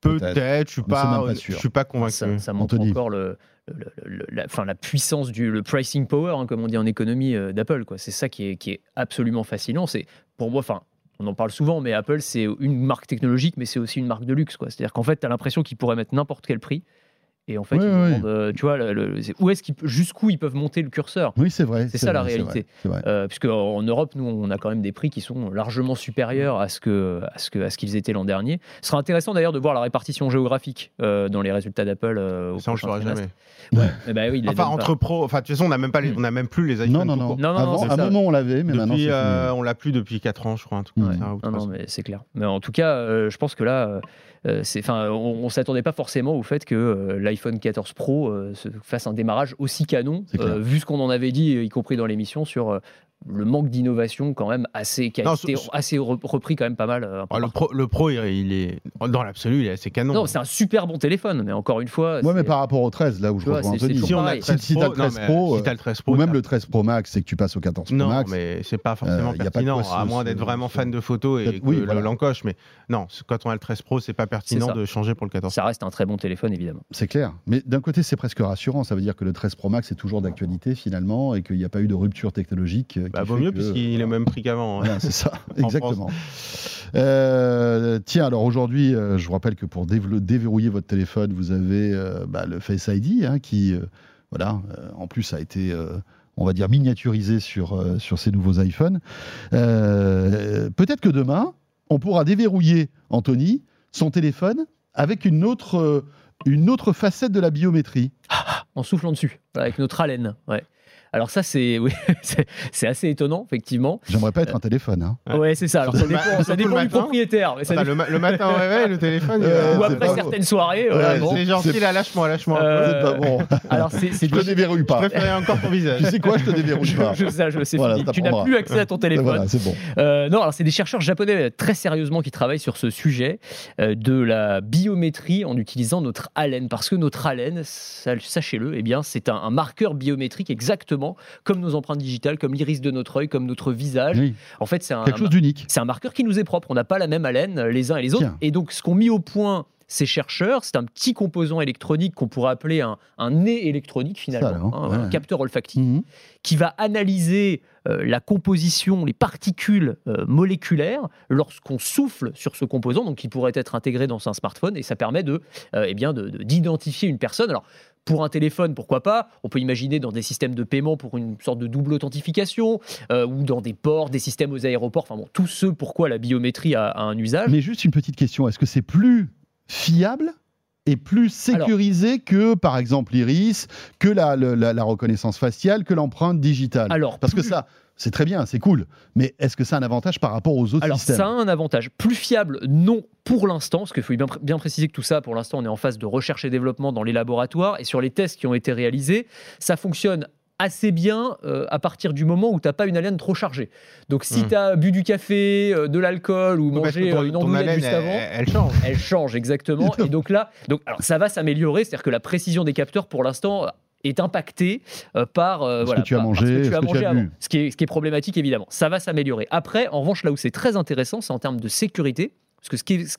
Peut-être. Je suis Mais c'est pas, pas suis convaincu. Ça, ça montre Anthony. encore le, le- le- la, puissance du le pricing power, hein, comme on dit en économie euh, d'Apple. C'est ça qui est, qui est absolument fascinant. C'est pour moi, enfin, on en parle souvent, mais Apple c'est une marque technologique, mais c'est aussi une marque de luxe. C'est-à-dire qu'en fait, tu as l'impression qu'ils pourraient mettre n'importe quel prix. Et en fait, Ouais, ils ouais. demandent, euh, tu vois, le- le- c'est- où est-ce qu'ils, jusqu'où ils peuvent monter le curseur? Oui, c'est vrai. C'est ça, la vrai, réalité. vrai, c'est vrai. euh, puisque en Europe, nous, on a quand même des prix qui sont largement supérieurs à ce que à ce que à ce qu'ils étaient l'an dernier. Ce sera intéressant d'ailleurs de voir la répartition géographique euh, dans les résultats d'Apple. euh, au Ça, on le prochain saura jamais. Eh ben oui, Enfin, entre pro, enfin, de toute façon, on n'a même, pas les- Mm. on n'a même plus les iPhones. Non, non, non. Non, non, Avant, à un moment, on l'avait, mais maintenant, Depuis, euh, fini. on l'a plus depuis 4 ans, je crois. Un truc Ouais. comme ça, ou pas. Non, mais c'est clair. Mais en tout cas, je pense que là, enfin, on, on s'attendait pas forcément au fait que euh, l'iPhone 14 Pro euh, se fasse un démarrage aussi canon, euh, vu ce qu'on en avait dit, y compris dans l'émission, sur euh, le manque d'innovation quand même assez, qui a Non, été ce- assez re- repris quand même pas mal. euh, Ah, le, pro, le pro, il, il est dans l'absolu, il est assez canon. Non, c'est un super bon téléphone, mais encore une fois. Ouais, mais c'est- par rapport au 13, là où je vois, rejoins c'est- c'est Anthony. si on a Si- 13 si t'as Pro, le 13 non, mais Pro, si t'as le 13 Pro, Ou même le 13 Pro Max et que tu passes au 14 Pro Non, Max. mais c'est pas forcément Euh, pas de pertinent, quoi se- à moins d'être vraiment fan de photos et que oui, voilà. l'encoche. Mais non, quand on a le 13 Pro, c'est pas pertinent de changer pour le 14 Ça reste un très bon téléphone, évidemment. C'est clair. Mais d'un côté, c'est presque rassurant. Ça veut dire que le 13 Pro Max est toujours d'actualité finalement et qu'il n'y a pas eu de rupture technologique. Bah, vaut mieux que- puisqu'il est au même prix qu'avant. hein. Voilà, c'est ça, En exactement. Euh, tiens, alors aujourd'hui, euh, je vous rappelle que pour déverrouiller votre téléphone, vous avez euh, bah, le Face ID hein, qui, euh, voilà, euh, en plus a été, euh, on va dire, miniaturisé sur, euh, sur ces nouveaux iPhones. Euh, Peut-être que demain, on pourra déverrouiller, Anthony, son téléphone avec une autre, euh, une autre facette de la biométrie. En soufflant dessus, avec notre haleine. Ouais. Alors ça, c'est oui, c'est assez étonnant, effectivement. J'aimerais pas être un téléphone. hein. Ouais. Ouais, c'est ça. Alors ça dépend, ça du matin. propriétaire. mais ça Enfin, dépend- le, ma- le matin au réveil, le téléphone. Euh, Ou après pas certaines soirées. Ouais, voilà, bon. c'est gentil, là, lâche-moi, lâche-moi. Euh, C'est pas bon. Alors c'est Je te déverrouille Je pas. préférais encore ton visage. Tu sais quoi, je te déverrouille je, pas. je sais, je sais, Voilà, fini. ça tu n'as plus accès à ton téléphone. Voilà, c'est bon. Euh, non, alors c'est des chercheurs japonais euh, très sérieusement qui travaillent sur ce sujet euh, de la biométrie en utilisant notre haleine, parce que notre haleine, sa- sachez-le, eh bien c'est un, un marqueur biométrique exactement comme nos empreintes digitales, comme l'iris de notre œil, comme notre visage. Oui, En fait, c'est un, quelque chose d'unique. c'est un marqueur qui nous est propre. On n'a pas la même haleine euh, les uns et les autres. Tiens. Et donc, ce qu'ont mis au point ces chercheurs, c'est un petit composant électronique qu'on pourrait appeler un, un nez électronique finalement, Ça, hein, ouais. un capteur olfactif Mhm. qui va analyser euh, la composition, les particules euh, moléculaires lorsqu'on souffle sur ce composant, donc qui pourrait être intégré dans un smartphone, et ça permet de, euh, eh bien, de- de- d'identifier une personne. Alors pour un téléphone, pourquoi pas On peut imaginer dans des systèmes de paiement pour une sorte de double authentification, euh, ou dans des ports, des systèmes aux aéroports. Enfin bon, tout ce pourquoi la biométrie a, a un usage. Mais juste une petite question, est-ce que c'est plus fiable et plus sécurisé que, par exemple, l'iris, que la, le- la- la reconnaissance faciale, que l'empreinte digitale? Alors, Parce que ça, c'est très bien, c'est cool, mais est-ce que ça a un avantage par rapport aux autres Alors systèmes ça a un avantage. Plus fiable, non pour l'instant, parce qu'il faut bien, pr- bien préciser que tout ça, pour l'instant, on est en phase de recherche et développement dans les laboratoires, et sur les tests qui ont été réalisés, ça fonctionne assez bien euh, à partir du moment où tu n'as pas une haleine trop chargée. Donc si Hmm. tu as bu du café, euh, de l'alcool ou mangé ton- euh, une andouillette juste elle- avant, Elle change. elle change exactement. et donc là, donc, alors ça va s'améliorer, c'est-à-dire que la précision des capteurs, pour l'instant, est impacté euh, par Ce voilà, que tu as mangé, ce que tu ce as mangé avant. Ce qui, est, ce qui est problématique évidemment. Ça va s'améliorer. Après, en revanche, là où c'est très intéressant, c'est en termes de sécurité. Parce que ce qui, ce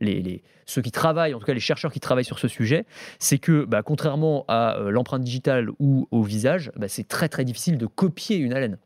les- ceux qui travaillent, en tout cas les chercheurs qui travaillent sur ce sujet, c'est que bah, contrairement à euh, l'empreinte digitale ou au visage, bah, c'est très très difficile de copier une haleine.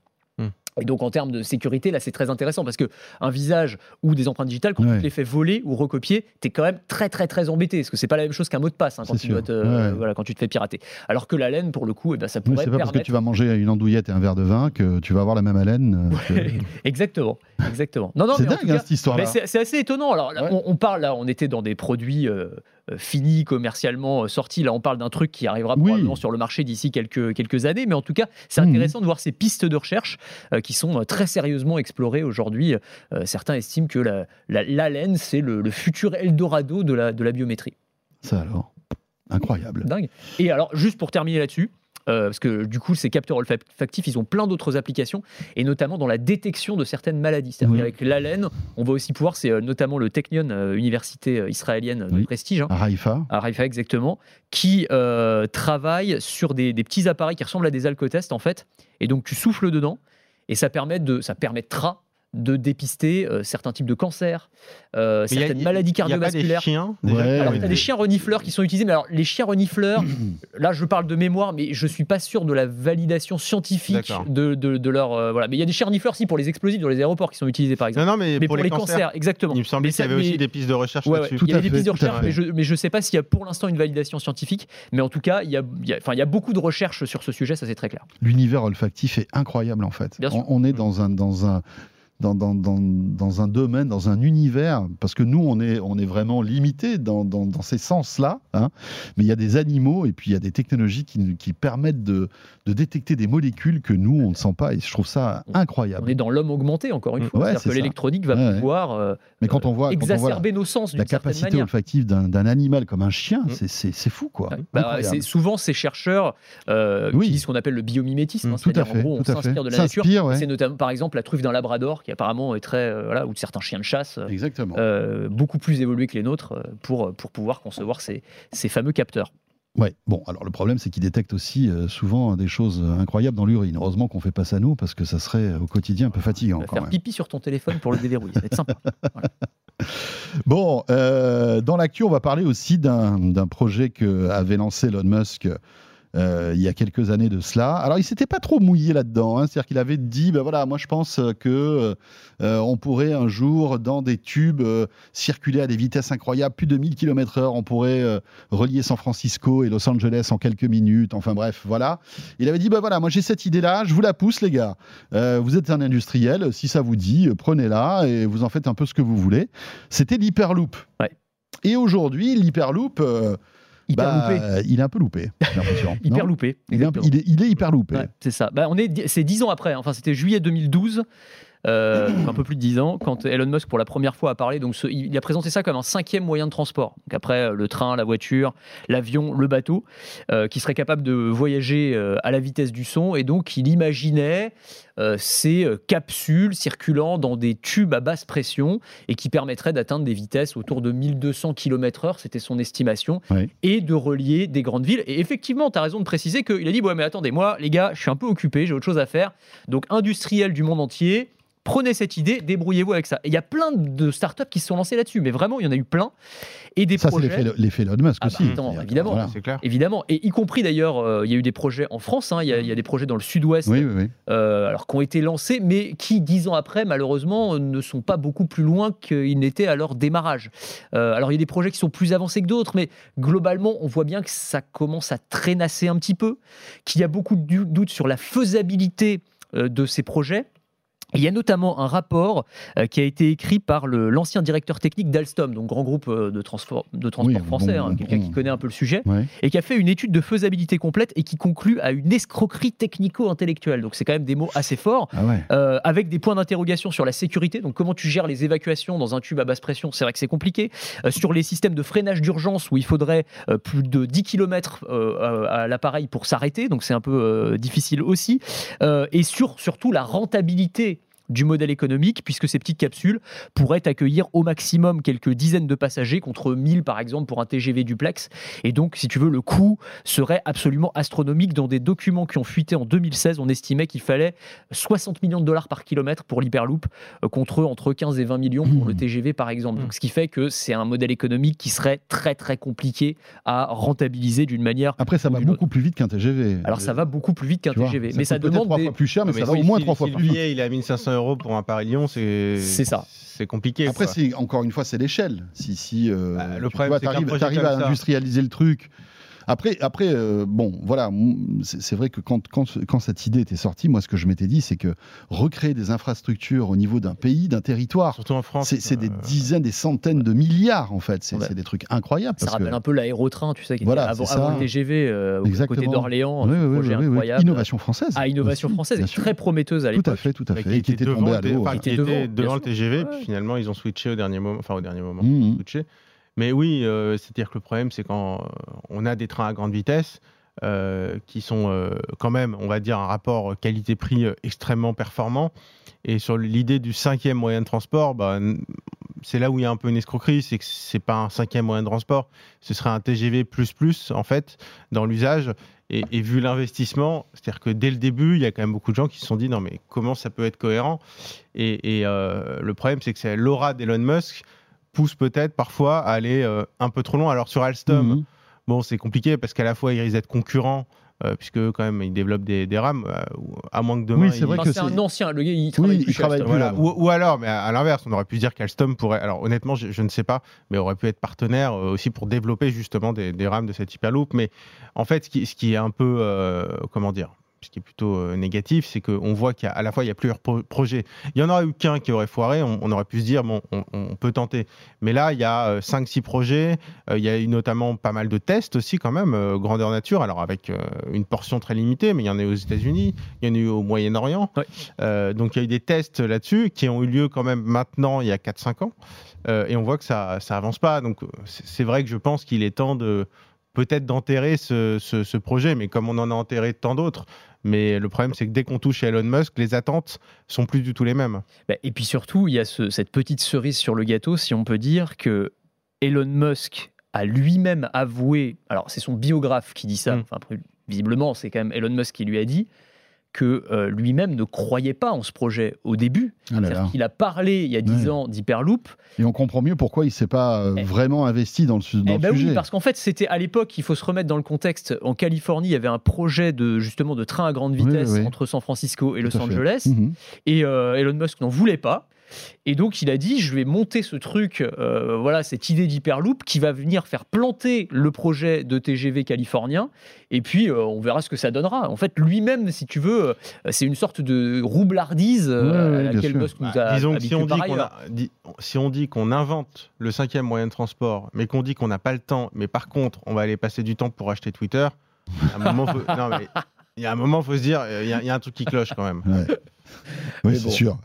Et donc en termes de sécurité, là c'est très intéressant parce que un visage ou des empreintes digitales, quand Ouais. tu te les fais voler ou recopier, tu es quand même très très très embêté. Parce que c'est pas la même chose qu'un mot de passe hein, quand, tu dois te- Ouais. voilà, quand tu te fais pirater. Alors que la laine, pour le coup, eh ben, ça Oui, pourrait c'est pas parce que tu vas manger une andouillette et un verre de vin que tu vas avoir la même haleine. euh, que- exactement, exactement. Non, non, C'est dingue hein, cette histoire-là. Mais c'est assez étonnant. Alors, là, Ouais. on, on parle là, on était dans des produits euh, euh, finis, commercialement euh, sortis. Là, on parle d'un truc qui arrivera Oui. probablement sur le marché d'ici quelques, quelques années. Mais en tout cas, c'est Mhm. intéressant de voir ces pistes de recherche euh, qui sont très sérieusement explorées aujourd'hui. Euh, certains estiment que la, laine, c'est le, le futur Eldorado de la, de la biométrie. Ça alors. Incroyable. Dingue. Et alors, juste pour terminer là-dessus, euh, parce que du coup, ces capteurs olfactifs, ils ont plein d'autres applications, et notamment dans la détection de certaines maladies. C'est-à-dire Oui. qu'avec l'haleine, on va aussi pouvoir, c'est euh, notamment le Technion, euh, université israélienne de Oui. prestige, hein, À Haïfa. à Haifa exactement, qui travaille sur des, des petits appareils qui ressemblent à des alcotests en fait, et donc tu souffles dedans, et ça, permet de, ça permettra de dépister euh, certains types de cancers, euh, y certaines il y a- maladies Il n'y a pas des cardiovasculaires. chiens déjà, Alors, des chiens renifleurs qui sont utilisés, mais alors les chiens renifleurs, là je parle de mémoire, mais je suis pas sûr de la validation scientifique de, de, de leur. euh, voilà. Mais il y a des chiens renifleurs, si, pour les explosifs dans les aéroports qui sont utilisés par exemple. Non, non, mais, mais pour, les, cancers, exactement. il me semblait qu'il y ça- avait aussi des pistes de recherche là-dessus. Il y a des fait, pistes de recherche, mais je, mais je sais pas s'il y a pour l'instant une validation scientifique. Mais en tout cas, il y a, y a- enfin, il y a beaucoup de recherches sur ce sujet, ça c'est très clair. L'univers olfactif est incroyable en fait. Bien sûr. On, on est dans un dans un dans, dans, dans, dans un domaine, dans un univers, parce que nous, on est, on est vraiment limité dans, ces sens-là, hein. mais il y a des animaux et puis il y a des technologies qui, qui permettent de, de détecter des molécules que nous, on ne sent pas, et je trouve ça On incroyable. est dans l'homme augmenté, encore une Mm. fois. Ouais, C'est-à-dire c'est que l'électronique va Ouais, pouvoir euh, Mais quand on voit, quand on voit exacerber nos sens la capacité manière. olfactive d'un animal comme un chien, Mm. c'est- fou, quoi. Bah, souvent ces chercheurs euh, Oui. qui disent ce qu'on appelle le biomimétisme, hein, tout à c'est-à-dire fait, en gros on s'inspire de la nature. Ouais. C'est notamment par exemple la truffe d'un labrador qui apparemment est très euh, voilà ou de certains chiens de chasse euh, Exactement. euh, beaucoup plus évolués que les nôtres pour pour pouvoir concevoir ces, ces fameux capteurs. Ouais. Bon, alors le problème, c'est qu'ils détectent aussi euh, souvent des choses incroyables dans l'urine. Heureusement qu'on fait pas ça nous, parce que ça serait euh, au quotidien un peu fatigant. Tu vas faire même. pipi sur ton téléphone pour le déverrouiller, ça va être sympa. Bon, euh, dans l'actu, on va parler aussi d'un d'un projet que avait lancé Elon Musk. Euh, il y a quelques années de cela. Alors, il s'était pas trop mouillé là-dedans. hein. C'est-à-dire qu'il avait dit, ben voilà, moi je pense que euh, on pourrait un jour, dans des tubes, euh, circuler à des vitesses incroyables, plus de 1000 km/h. On pourrait relier San Francisco et Los Angeles en quelques minutes. Enfin bref, voilà. Il avait dit, ben voilà, moi j'ai cette idée-là, je vous la pousse, les gars. Vous êtes un industriel, si ça vous dit, prenez-la et vous en faites un peu ce que vous voulez. C'était l'Hyperloop. Ouais. Et aujourd'hui, l'Hyperloop, euh, Hyper bah, loupé. il est un peu loupé, j'ai l'impression. Hyper loupé. il est, il, est, il est hyper loupé. Ouais, c'est ça. Bah, on est, c'est dix ans après. hein. Enfin, c'était juillet 2012. Euh, un peu plus de 10 ans, quand Elon Musk pour la première fois a parlé, donc ce- il a présenté ça comme un cinquième moyen de transport. Donc après euh, le train, la voiture, l'avion, le bateau, euh, qui serait capable de voyager euh, à la vitesse du son. Et donc il imaginait ces capsules circulant dans des tubes à basse pression et qui permettraient d'atteindre des vitesses autour de 1200 km/h, c'était son estimation, et de relier des grandes villes. Et effectivement, tu as raison de préciser qu'il a dit Ouais, mais attendez, moi, les gars, je suis un peu occupé, j'ai autre chose à faire. Donc, industriels du monde entier, prenez cette idée, débrouillez-vous avec ça. Et il y a plein de startups qui se sont lancées là-dessus, mais vraiment, il y en a eu plein. Et des Ça, c'est projets. l'effet l'effet Elon Musk Ah bah, aussi. attends, C'est-à-dire, évidemment. voilà. C'est clair. Évidemment, et y compris d'ailleurs, euh, il y a eu des projets en France, hein, il y, a- il y a des projets dans le sud-ouest Oui, oui, oui. euh, alors qui ont été lancés, mais qui, dix ans après, malheureusement, ne sont pas beaucoup plus loin qu'ils n'étaient à leur démarrage. Euh, alors, il y a des projets qui sont plus avancés que d'autres, mais globalement, on voit bien que ça commence à traînasser un petit peu, qu'il y a beaucoup de doutes sur la faisabilité de ces projets. Il y a notamment un rapport euh, qui a été écrit par l'ancien directeur technique d'Alstom, donc grand groupe euh, de, transport, de transport Oui, français, bon, hein, quelqu'un bon. qui connaît un peu le sujet Ouais. et qui a fait une étude de faisabilité complète et qui conclut à une escroquerie technico-intellectuelle. Donc c'est quand même des mots assez forts. Ah ouais. euh, avec des points d'interrogation sur la sécurité, donc comment tu gères les évacuations dans un tube à basse pression, c'est vrai que c'est compliqué. Euh, sur les systèmes de freinage d'urgence où il faudrait euh, plus de 10 km à l'appareil pour s'arrêter, donc c'est un peu difficile aussi. Et sur surtout la rentabilité du modèle économique, puisque ces petites capsules pourraient accueillir au maximum quelques dizaines de passagers, contre 1000 par exemple pour un TGV duplex. Et donc, si tu veux, le coût serait absolument astronomique. Dans des documents qui ont fuité en 2016, on estimait qu'il fallait 60 millions de dollars par kilomètre pour l'Hyperloop, euh, contre entre 15 et 20 millions pour le TGV par exemple. Donc, ce qui fait que c'est un modèle économique qui serait très très compliqué à rentabiliser d'une manière. Après, ça va beaucoup plus vite qu'un TGV. Alors, ça va beaucoup plus vite qu'un TGV, mais ça coûte demande trois des... fois plus cher, mais, Mais ça va au moins trois fois plus vite. il est à 1500 euros pour un Paris-Lyon, c'est. C'est ça. C'est compliqué. Après, encore une fois, c'est l'échelle. Si, si euh, Bah, le tu problème, c'est à ça- industrialiser le truc. Après, après euh, bon, voilà, c'est vrai que quand, quand, quand cette idée était sortie, moi, ce que je m'étais dit, c'est que recréer des infrastructures au niveau d'un pays, d'un territoire, Surtout en France. c'est des euh, dizaines, des centaines de milliards, en fait. C'est Ouais. des trucs incroyables. Ça parce que- rappelle un peu l'aérotrain, tu sais, qui Voilà, était avant, le TGV, euh, au côté d'Orléans, Oui, oui, projet oui, oui, oui. incroyable. Innovation française. à innovation aussi, française sûr. très prometteuse à Tout l'époque. à fait, tout à fait. Et qui était devant tombé le à l'eau. qui Qui était devant, le. TGV, puis finalement ils ont switché au dernier moment, enfin au dernier moment, ils ont switché. Mais oui, euh, c'est-à-dire que le problème, c'est quand euh, on a des trains à grande vitesse euh, qui sont quand même, on va dire, un rapport qualité-prix extrêmement performant. Et sur l'idée du cinquième moyen de transport, bah, c'est là où il y a un peu une escroquerie, c'est que c'est pas un cinquième moyen de transport, ce serait un TGV en fait dans l'usage. Et, vu l'investissement, c'est-à-dire que dès le début, il y a quand même beaucoup de gens qui se sont dit non mais comment ça peut être cohérent? Et, le problème, c'est que c'est l'aura d'Elon Musk pousse peut-être parfois à aller euh, un peu trop loin. Alors sur Alstom, Mhm. bon c'est compliqué parce qu'à la fois il risque d'être concurrent. euh, puisque quand même il développe des, des rames, euh, ou- à moins que demain Oui, c'est il- vrai Enfin, que c'est un ancien, le gars il travaille Oui, plus il chez travaille Alstom. plus voilà. là-bas. Ou, ou alors, mais à, à l'inverse, on aurait pu dire qu'Alstom pourrait. Alors honnêtement, je, je ne sais pas, mais aurait pu être partenaire euh, aussi pour développer justement des, des rames de cette Hyperloop. Mais en fait, ce qui, ce qui est un peu, euh, comment dire, ce qui est plutôt euh, négatif, c'est qu'on voit qu'à la fois il y a plusieurs pro- projets. Il y en aurait eu qu'un qui aurait foiré. On, on aurait pu se dire bon, on, on peut tenter. Mais là, il y a 5-6 projets. Euh, il y a eu notamment pas mal de tests aussi quand même, euh, grandeur nature. Alors avec euh, une portion très limitée, mais il y en a eu aux États-Unis, il y en a eu au Moyen-Orient. Euh, donc il y a eu des tests là-dessus qui ont eu lieu quand même maintenant, il y a 4-5 ans. Euh, et on voit que ça ça avance pas. Donc euh, c'est vrai que je pense qu'il est temps de peut-être d'enterrer ce, ce- ce projet, mais comme on en a enterré tant d'autres. Mais le problème, c'est que dès qu'on touche à Elon Musk, les attentes sont plus du tout les mêmes. Bah, Et puis surtout, il y a ce- cette petite cerise sur le gâteau, si on peut dire que Elon Musk a lui-même avoué, alors c'est son biographe qui dit ça, Mm. enfin, visiblement c'est quand même Elon Musk qui lui a dit que euh, lui-même ne croyait pas en ce projet au début. Ah là C'est-à-dire là. qu'il a parlé il y a 10 Ouais. ans d'Hyperloop, Et on comprend mieux pourquoi il s'est pas euh, Eh. vraiment investi dans le, dans Eh le ben sujet. oui, parce qu'en fait, c'était à l'époque, il faut se remettre dans le contexte. En Californie, il y avait un projet de justement de train à grande Oui, vitesse oui. entre San Francisco et Tout Los. Angeles. Mhm. Et euh, Elon Musk n'en voulait pas. Et donc, il a dit je vais monter ce truc, euh, voilà, cette idée d'Hyperloop qui va venir faire planter le projet de TGV californien. Et puis, euh, on verra ce que ça donnera. En fait, lui-même, si tu veux, euh, c'est une sorte de roublardise euh, Ouais, à laquelle. Musk nous a Bah, disons que si on, dit qu'on ailleurs. a- dit- si on dit qu'on invente le cinquième moyen de transport, mais qu'on dit qu'on n'a pas le temps, mais par contre, on va aller passer du temps pour acheter Twitter, à un moment, faut- non, mais il y a un moment, faut se dire, il y, a- il y a un truc qui cloche quand même. Ouais. Oui, Mais c'est bon. sûr.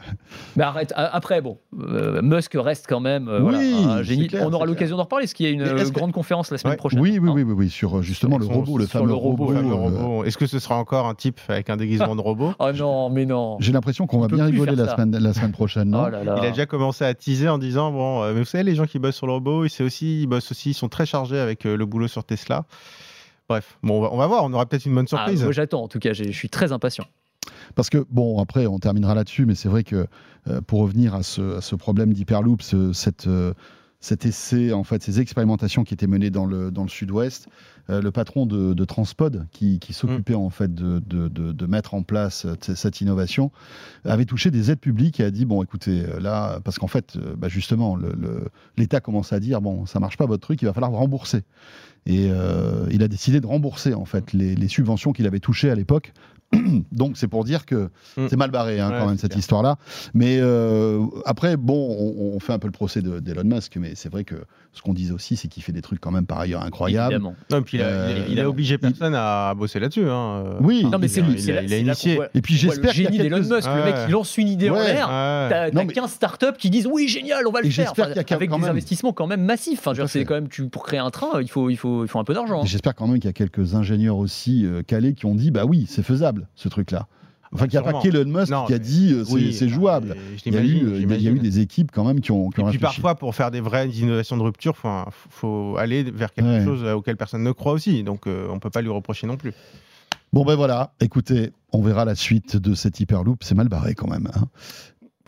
Mais arrête, après, bon, euh, Musk reste quand même euh, Oui, voilà, un génie. clair, on aura l'occasion d'en reparler, parce qu'il y a une euh, que- grande conférence la semaine Ouais. prochaine. Oui, oui, hein. oui, oui, oui, sur euh, justement le robot, le fameux le robot, robot. Le fameux euh, robot. Est-ce que ce sera encore un type avec un déguisement de robot? Oh non, mais non. J'ai l'impression qu'on va bien rigoler la ça. semaine, la semaine prochaine, non? Oh là là. Il a déjà commencé à teaser en disant bon, euh, mais vous savez, les gens qui bossent sur le robot, ils, c'est aussi, ils bossent aussi, ils sont très chargés avec euh, le boulot sur Tesla. Bref, bon, on va, on va voir, on aura peut-être une bonne Ah, surprise. moi j'attends en tout cas, je suis très impatient. Parce que, bon, après, on terminera là-dessus, mais c'est vrai que euh, pour revenir à ce, à ce problème d'Hyperloop, ce- cette, euh, cet essai, en fait, ces expérimentations qui étaient menées dans le, dans le sud-ouest, euh, le patron de, de Transpod, qui, qui s'occupait en fait de, de, de- mettre en place euh, cette innovation, avait touché des aides publiques et a dit bon, écoutez, euh, là, parce qu'en fait, bah, justement, l'État commence à dire bon, ça marche pas votre truc, il va falloir rembourser. Et euh, il a décidé de rembourser en fait les, les subventions qu'il avait touchées à l'époque. Donc c'est pour dire que Mm. c'est mal barré hein, Ouais, quand même cette histoire-là. Mais euh, après, bon, on, on fait un peu le procès de- d'Elon Musk, mais c'est vrai que ce qu'on disait aussi, c'est qu'il fait des trucs quand même par ailleurs incroyables. Évidemment. Non, puis il, a, Euh, il a- il a évidemment. obligé personne à bosser là-dessus. hein. Oui. Non, mais Il c'est a- lui, il c'est a- il initié. voit- Et puis j'espère le qu'il y a génie d'Elon quelques- Musk, le mec il lance une idée en l'air. Ouais. T'as mais- 15 startups qui disent oui génial on va le Et faire j'espère Enfin, qu'il y a avec quand des même- investissements quand même massifs enfin, je veux Tout à dire, c'est fait. quand même tu, pour créer un train il faut, il faut, il faut un peu d'argent hein. J'espère quand même qu'il y a quelques ingénieurs aussi euh, calés qui ont dit bah oui, c'est faisable ce truc-là. Enfin, il n'y a pas qu'Elon Musk Non, qui a dit euh, c'est oui, c'est jouable. Il y, a eu, euh, il y a eu des équipes quand même qui ont, qui ont Et puis réfléchi. parfois, pour faire des vraies innovations de rupture, il faut, faut aller vers quelque Ouais. chose auquel personne ne croit aussi. Donc euh, on ne peut pas lui reprocher non plus. Bon ben voilà, écoutez, on verra la suite de cette Hyperloop. C'est mal barré quand même. hein.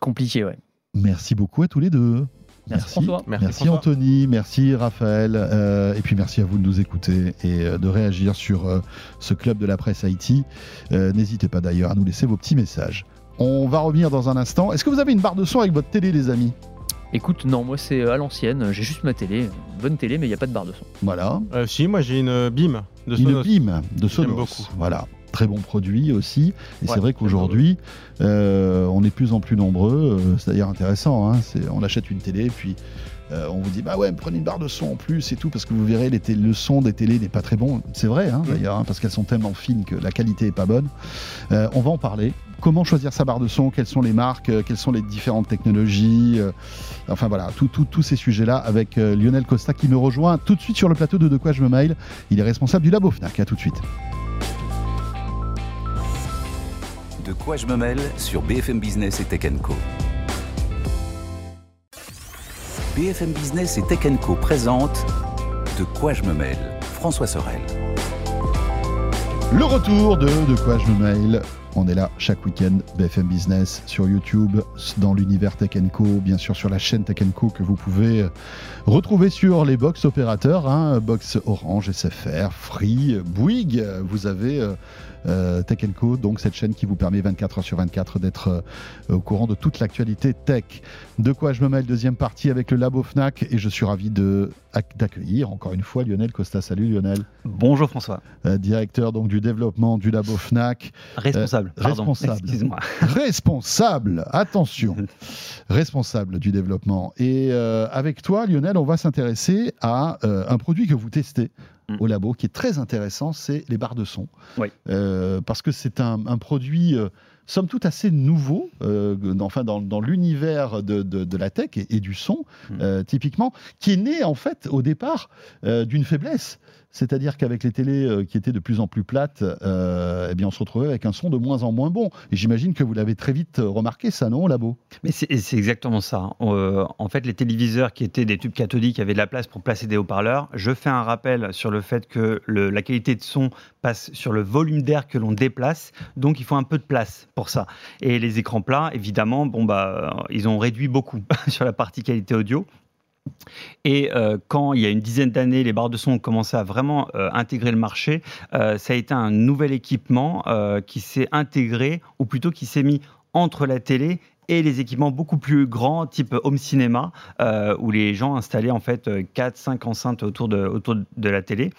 Compliqué, ouais. Merci beaucoup à tous les deux. Merci, François. Merci, Merci François. Anthony, merci Raphaël, euh, et puis merci à vous de nous écouter et euh, de réagir sur euh, ce club de la presse Haïti. Euh, N'hésitez pas d'ailleurs à nous laisser vos petits messages. On va revenir dans un instant. Est-ce que vous avez une barre de son avec votre télé, les amis? Écoute, non, moi c'est à l'ancienne, j'ai juste ma télé, une bonne télé, mais il n'y a pas de barre de son. Voilà. Euh, si, moi j'ai une BIM de Une Sonos. BIM de Sonos. beaucoup. Voilà. Très bon produit aussi. Et c'est vrai qu'aujourd'hui, euh, on est de plus en plus nombreux. euh, c'est d'ailleurs intéressant. hein, on achète une télé, puis euh, on vous dit bah ouais, prenez une barre de son en plus et tout, parce que vous verrez, les le son des télés n'est pas très bon. C'est vrai, hein, Mm. d'ailleurs, hein, parce qu'elles sont tellement fines que la qualité est pas bonne. Euh, on va en parler. Comment choisir sa barre de son? Quelles sont les marques? Euh, Quelles sont les différentes technologies? Enfin voilà, tout- tout- tous ces sujets-là avec euh, Lionel Costa qui me rejoint tout de suite sur le plateau de De quoi je me mail. Il est responsable du labo Fnac. À tout de suite. De quoi je me mêle sur BFM Business et Tech Co. BFM Business et Tech Co présente De quoi je me mêle François Sorel. Le retour de De quoi je me mail. On est là chaque week-end, BFM Business, sur YouTube, dans l'univers Tech Co, bien sûr sur la chaîne Tech Co que vous pouvez euh, retrouver sur les box opérateurs, hein, box Orange, SFR, Free, euh, Bouygues. Euh, Vous avez euh, Tech Co, donc cette chaîne qui vous permet 24 heures sur 24 d'être euh, au courant de toute l'actualité tech. De quoi je me mêle, deuxième partie avec le Labo Fnac, et je suis ravi de- d'accueillir encore une fois Lionel Costa. Salut Lionel. Bonjour François. Euh, directeur donc du développement du labo Fnac, Responsable. Euh, pardon. responsable. Excuse-moi. responsable, attention, responsable du développement. Et avec toi, Lionel, on va s'intéresser à un produit que vous testez Au labo, qui est très intéressant, c'est les barres de son. Oui. Euh, parce que c'est un, un produit, euh, somme toute, assez nouveau, euh, dans- enfin, dans, dans l'univers de, de- de la tech et, et du son, Mm. euh, typiquement, qui est né, en fait, au départ, d'une faiblesse. C'est-à-dire qu'avec les télés euh, qui étaient de plus en plus plates, euh, eh bien, on se retrouvait avec un son de moins en moins bon. Et j'imagine que vous l'avez très vite euh, remarqué, ça, non, au labo? Mais c'est exactement ça. Euh, en fait, les téléviseurs qui étaient des tubes cathodiques avaient de la place pour placer des haut-parleurs. Je fais un rappel sur le fait que la qualité de son passe sur le volume d'air que l'on déplace, donc il faut un peu de place pour ça. Et les écrans plats, évidemment, bon bah, ils ont réduit beaucoup sur la partie qualité audio. Et euh, quand il y a une dizaine d'années, les barres de son ont commencé à vraiment euh, intégrer le marché, euh, ça a été un nouvel équipement qui s'est intégré, ou plutôt qui s'est mis entre la télé et les équipements beaucoup plus grands, type home cinéma, où les gens installaient en fait 4-5 enceintes autour de, la télé.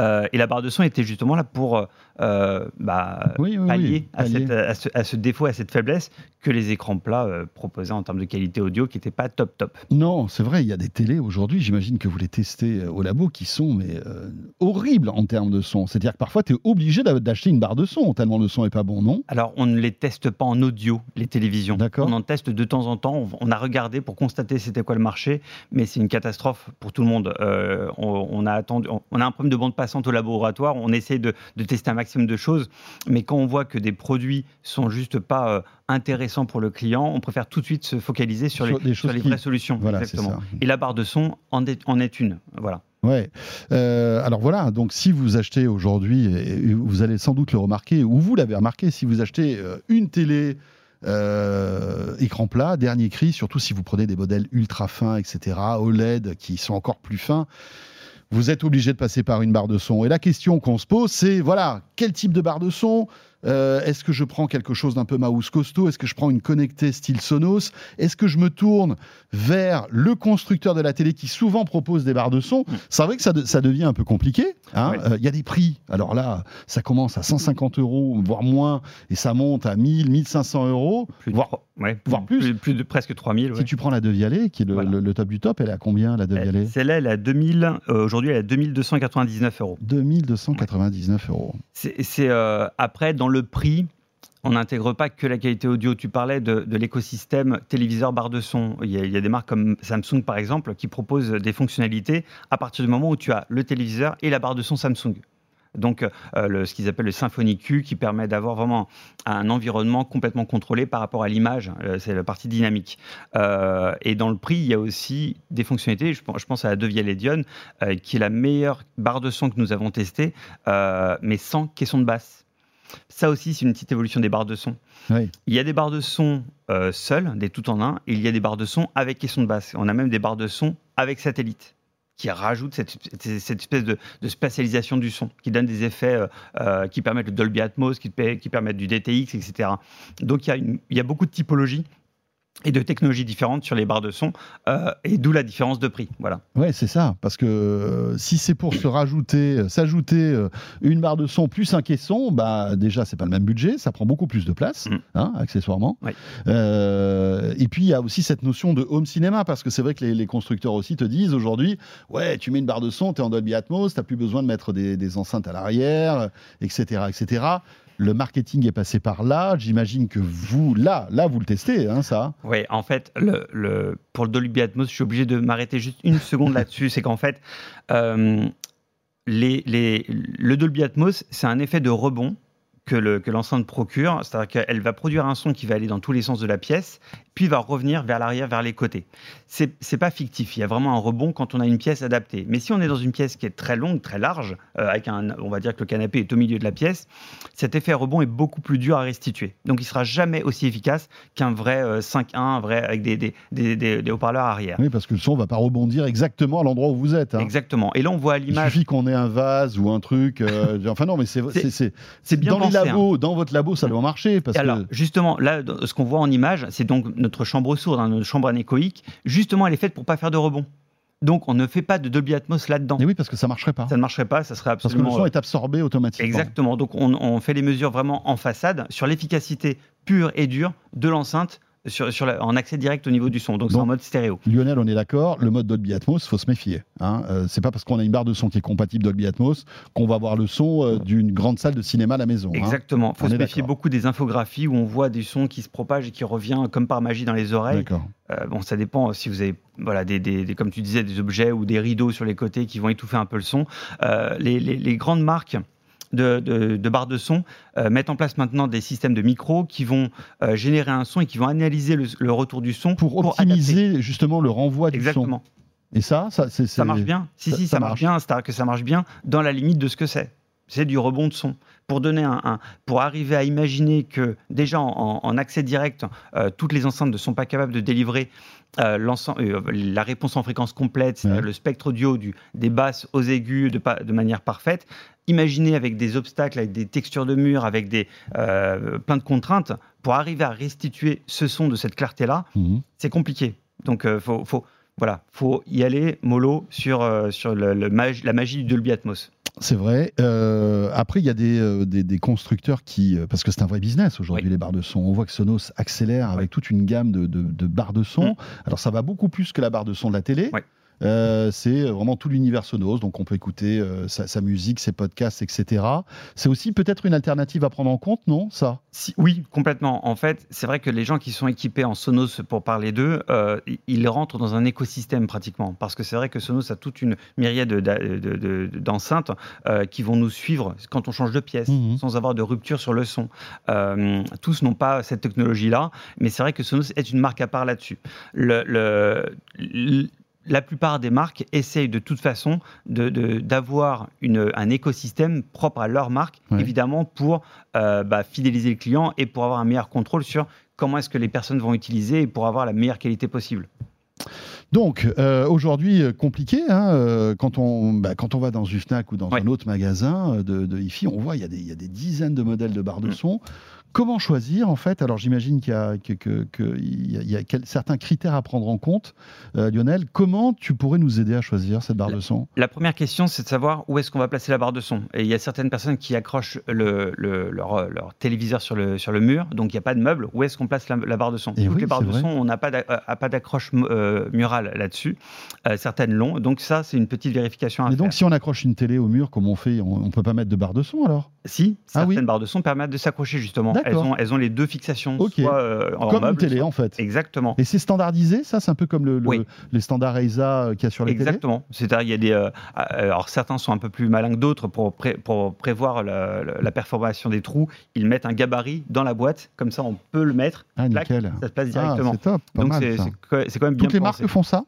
Et la barre de son était justement là pour euh, bah, Oui, oui, pallier, oui, À, pallier. cette- à ce, à ce défaut, à cette faiblesse que les écrans plats euh, proposaient en termes de qualité audio qui n'était pas top top. Non, c'est vrai, il y a des télés aujourd'hui, j'imagine que vous les testez euh, au labo, qui sont mais, euh, horribles en termes de son. C'est-à-dire que parfois, tu es obligé d'a- d'acheter une barre de son, tellement le son est pas bon, non? Alors, on ne les teste pas en audio, les télévisions. D'accord. On en teste de temps en temps. On, a regardé pour constater c'était quoi le marché, mais c'est une catastrophe pour tout le monde. On, on a attendu, on, on a un problème de bande passante au laboratoire. On essaie de, de tester un maximum de choses, mais quand on voit que des produits sont juste pas euh, intéressants pour le client, on préfère tout de suite se focaliser sur, Sur les, sur les qui- vraies solutions. Voilà, exactement. Et la barre de son en est, en est une. Voilà. Ouais. Euh, alors voilà, donc si vous achetez aujourd'hui, vous allez sans doute le remarquer, ou vous l'avez remarqué, si vous achetez euh, une télé euh, écran plat, dernier cri, surtout si vous prenez des modèles ultra fins, etc., OLED, qui sont encore plus fins, vous êtes obligé de passer par une barre de son. Et la question qu'on se pose, c'est voilà, quel type de barre de son? Euh, Est-ce que je prends quelque chose d'un peu mouse costaud? Est-ce que je prends une connectée style Sonos? Est-ce que je me tourne vers le constructeur de la télé qui souvent propose des barres de son? C'est vrai que ça, de- ça devient un peu compliqué. hein. Ouais. Euh, Il y a des prix. Alors là, ça commence à 150 euros, voire moins, et ça monte à 1000, 1500 euros. Plus de Voire- ouais, voire plus. plus. de presque 3000. Si tu prends la Devialet, qui est le, Voilà. le- le top du top, elle est à combien la Devialet Celle-là, elle est à 2000. euh, Aujourd'hui, elle est à 2299 euros. 2299 euros. C'est après dans le prix. On n'intègre pas que la qualité audio. Tu parlais de, l'écosystème téléviseur barre de son. Il y, a, des marques comme Samsung, par exemple, qui proposent des fonctionnalités à partir du moment où tu as le téléviseur et la barre de son Samsung. Donc, euh, ce qu'ils appellent le Symfony Q, qui permet d'avoir vraiment un environnement complètement contrôlé par rapport à l'image. Euh, c'est la partie dynamique. Euh, et dans le prix, il y a aussi des fonctionnalités. Je, pense- à la Deviel Edion, qui est la meilleure barre de son que nous avons testée, mais sans caisson de basse. Ça aussi, c'est une petite évolution des barres de son. Oui. Il y a des barres de son euh, seules, des tout en un, et il y a des barres de son avec caisson de basse. On a même des barres de son avec satellite qui rajoutent cette, cette espèce de, de spatialisation du son, qui donne des effets euh, euh, qui permettent le Dolby Atmos, qui, pe- qui permettent du DTX, etc. Donc il y, a une- il y a beaucoup de typologies et de technologies différentes sur les barres de son, euh, et d'où la différence de prix. Voilà. Ouais, c'est ça. Parce que euh, si c'est pour se rajouter, euh, s'ajouter une barre de son plus un caisson, bah déjà c'est pas le même budget, ça prend beaucoup plus de place, Mm. hein, accessoirement. Oui. Euh, et puis il y a aussi cette notion de home cinéma parce que c'est vrai que les, les constructeurs aussi te disent aujourd'hui, ouais, tu mets une barre de son, t'es en Dolby Atmos, t'as plus besoin de mettre des, des enceintes à l'arrière, etc., etc. Le marketing est passé par là. J'imagine que vous, là, là, vous le testez, hein, ça. Oui, en fait, le, le- pour le Dolby Atmos, je suis obligé de m'arrêter juste une seconde là-dessus. C'est qu'en fait, euh, les, les- le Dolby Atmos, c'est un effet de rebond que le- que l'enceinte procure. C'est-à-dire qu'elle va produire un son qui va aller dans tous les sens de la pièce, puis va revenir vers l'arrière, vers les côtés. C'est c'est pas fictif. Il y a vraiment un rebond quand on a une pièce adaptée. Mais si on est dans une pièce qui est très longue, très large, euh, avec un, on va dire que le canapé est au milieu de la pièce, cet effet rebond est beaucoup plus dur à restituer. Donc il sera jamais aussi efficace qu'un vrai euh, 5.1, un vrai avec des, des, des- des- des haut-parleurs arrière. Oui, parce que le son va pas rebondir exactement à l'endroit où vous êtes. hein. Exactement. Et là, on voit à Il l'image. suffit qu'on ait un vase ou un truc. euh, enfin non, mais c'est bien dans les pensé, hein. labos, dans votre labo, ça doit marcher parce Et alors, que justement, là, ce qu'on voit en image, c'est donc notre chambre sourde, hein, notre chambre anéchoïque. Justement, elle est faite pour pas faire de rebond. Donc, on ne fait pas de Dolby Atmos là-dedans. Mais oui, parce que ça marcherait pas. Ça ne marcherait pas, ça serait Parce que le absolument. son est absorbé automatiquement. Exactement. Donc, on, on fait les mesures vraiment en façade sur l'efficacité pure et dure de l'enceinte sur, sur la- en accès direct au niveau du son. Donc, c'est en mode stéréo. Lionel, on est d'accord, le mode Dolby Atmos, faut se méfier. Hein. Euh, c'est pas parce qu'on a une barre de son qui est compatible Dolby Atmos qu'on va avoir le son euh, d'une grande salle de cinéma à la maison. hein. Exactement. Il faut On se méfier beaucoup des infographies où on voit du son qui se propage et qui revient comme par magie dans les oreilles. D'accord. Euh, bon, ça dépend si vous avez, voilà, des, des- des- comme tu disais, des objets ou des rideaux sur les côtés qui vont étouffer un peu le son. Euh, les, les- les grandes marques de, de- de barres de son euh, mettent en place maintenant des systèmes de micros qui vont euh, générer un son et qui vont analyser le, le retour du son Pour adapter. optimiser justement le renvoi du Exactement. son. Et ça, ça, c'est, Ça marche bien. Si, ça- si, ça ça, marche marche. bien. C'est-à-dire que ça marche bien dans la limite de ce que c'est. C'est du rebond de son. Pour donner un, un- pour arriver à imaginer que déjà en, en accès direct, euh, toutes les enceintes ne sont pas capables de délivrer euh, euh, la réponse en fréquence complète, Ouais. le spectre audio du, des basses aux aigus de, de manière parfaite. Imaginez avec des obstacles, avec des textures de mur, avec des, euh, plein de contraintes, pour arriver à restituer ce son de cette clarté-là, Mhm. c'est compliqué. Donc, euh, faut, faut, voilà, faut y aller mollo sur, sur le, le mag- la magie du Dolby Atmos. C'est vrai. Euh, après, il y a des, euh, des, des constructeurs qui, euh, parce que c'est un vrai business aujourd'hui, Oui. les barres de son. On voit que Sonos accélère avec toute une gamme de, de- de barres de son. Mm. Alors, ça va beaucoup plus que la barre de son de la télé. Oui. Euh, c'est vraiment tout l'univers Sonos, donc on peut écouter euh, sa, sa musique, ses podcasts, etc. C'est aussi peut-être une alternative à prendre en compte, non Ça? Si, oui, complètement. En fait, c'est vrai que les gens qui sont équipés en Sonos, pour parler d'eux, euh, ils rentrent dans un écosystème pratiquement. Parce que c'est vrai que Sonos a toute une myriade de- de- de- d'enceintes qui vont nous suivre quand on change de pièce, Mhm. sans avoir de rupture sur le son. Tous n'ont pas cette technologie-là, mais c'est vrai que Sonos est une marque à part là-dessus. Le- le- le- la plupart des marques essayent de toute façon d'avoir un écosystème propre à leur marque, Ouais. évidemment pour euh, bah, fidéliser le client et pour avoir un meilleur contrôle sur comment est-ce que les personnes vont utiliser et pour avoir la meilleure qualité possible. Donc, euh, aujourd'hui, euh, compliqué, hein, euh, quand, on, bah, quand on va dans une FNAC ou dans Ouais. un autre magasin de, de hi-fi, on voit il y, a des- il y a des dizaines de modèles de barres de Mm. son. Comment choisir, en fait? Alors, j'imagine qu'il y a, que, que- que il y a- il y a quel- certains critères à prendre en compte. Euh, Lionel, comment tu pourrais nous aider à choisir cette barre de son? La première question, c'est de savoir où est-ce qu'on va placer la barre de son. Et il y a certaines personnes qui accrochent le- le- leur, leur téléviseur sur le, sur le mur, donc il n'y a pas de meuble. Où est-ce qu'on place la, la barre de son? Et Toutes oui, les barres de vrai. son, on n'a pas euh, d'accroche euh, murale là-dessus. Euh, certaines l'ont. Donc ça, c'est une petite vérification à faire. donc, si on accroche une télé au mur, comme on fait, on ne peut pas mettre de barre de son alors? Si, Ah oui. certaines barres de son permettent de s'accrocher justement. Elles ont, elles ont les deux fixations, Ok. soit euh, en Comme une télé soit- en fait. Exactement. Et c'est standardisé, ça? C'est un peu comme le, le- Oui. les standards EISA euh, qu'il y a sur les télés? Exactement. C'est-à-dire, il y a des. euh, alors, certains sont un peu plus malins que d'autres pour, pré- pour prévoir la, la- des trous. Ils mettent un gabarit dans la boîte, comme ça, on peut le mettre. Ah, nickel. Ça se place Ah, directement. c'est top, pas Donc, c'est quand c'est quand même bien Toutes les pensé. marques font ça?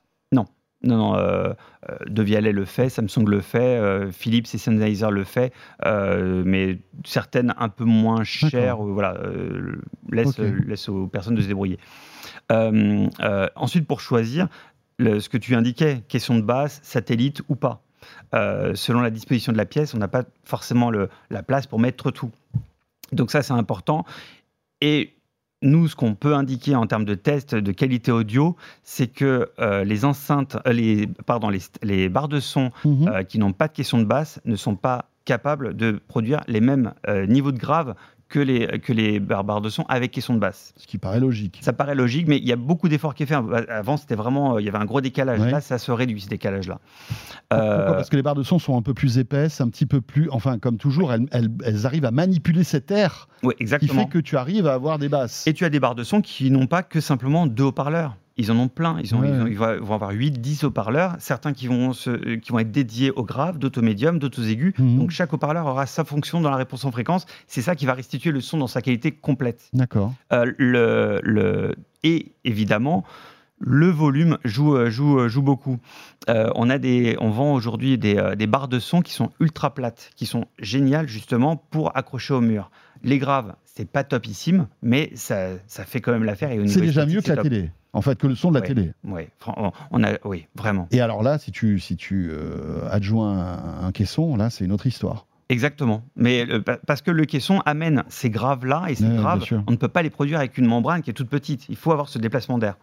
Non, non, euh, euh, De Vialet le fait, Samsung le fait, euh, Philips et Sennheiser le fait, euh, mais certaines un peu moins chères, voilà, euh, laisse, Ok. euh, laisse aux personnes de se débrouiller. Ensuite, pour choisir, le- ce que tu indiquais, question de base, satellite ou pas. Selon la disposition de la pièce, on n'a pas forcément le- la place pour mettre tout. Donc ça, c'est important. Et nous, ce qu'on peut indiquer en termes de test de qualité audio, c'est que euh, les enceintes, euh, les, pardon, les, les barres de son Mhm. euh, qui n'ont pas de question de basse ne sont pas capables de produire les mêmes niveaux de grave que les, que les de son avec question de basse. Ce qui paraît logique. Ça paraît logique, mais il y a beaucoup d'efforts qui est fait. Avant, c'était vraiment, euh, il y avait un gros décalage. Ouais. Là, ça se réduit ce décalage-là. Pourquoi Euh, Parce que les barres de son sont un peu plus épaisses, un petit peu plus. Enfin, comme toujours, elles, elles- elles arrivent à manipuler cet air ouais, qui exactement. fait que tu arrives à avoir des basses. Et tu as des barres de son qui n'ont pas que simplement deux haut-parleurs. Ils en ont plein. Ils, ont, Ouais. ils, ont- ils vont avoir 8, 10 haut-parleurs. Certains qui vont, se- qui vont être dédiés au grave, d'autres au médium, d'autres aux aigus. Mhm. Donc chaque haut-parleur aura sa fonction dans la réponse en fréquence. C'est ça qui va restituer le son dans sa qualité complète. D'accord. Euh, le, le- et évidemment, le volume joue, euh, joue, euh, joue beaucoup. Euh, on, a des, on vend aujourd'hui des, euh, des barres de son qui sont ultra plates, qui sont géniales justement pour accrocher au mur. Les graves, c'est pas topissime, mais ça, ça fait quand même l'affaire. C'est déjà mieux que la top. télé. En fait, que le son de la télé. Fran- on a, oui, vraiment. Et alors là, si tu, si tu euh, adjoins un, un caisson, là, c'est une autre histoire. Exactement. Mais parce que le caisson amène ces graves-là, et ces Ouais, graves, on ne peut pas les produire avec une membrane qui est toute petite. Il faut avoir ce déplacement d'air.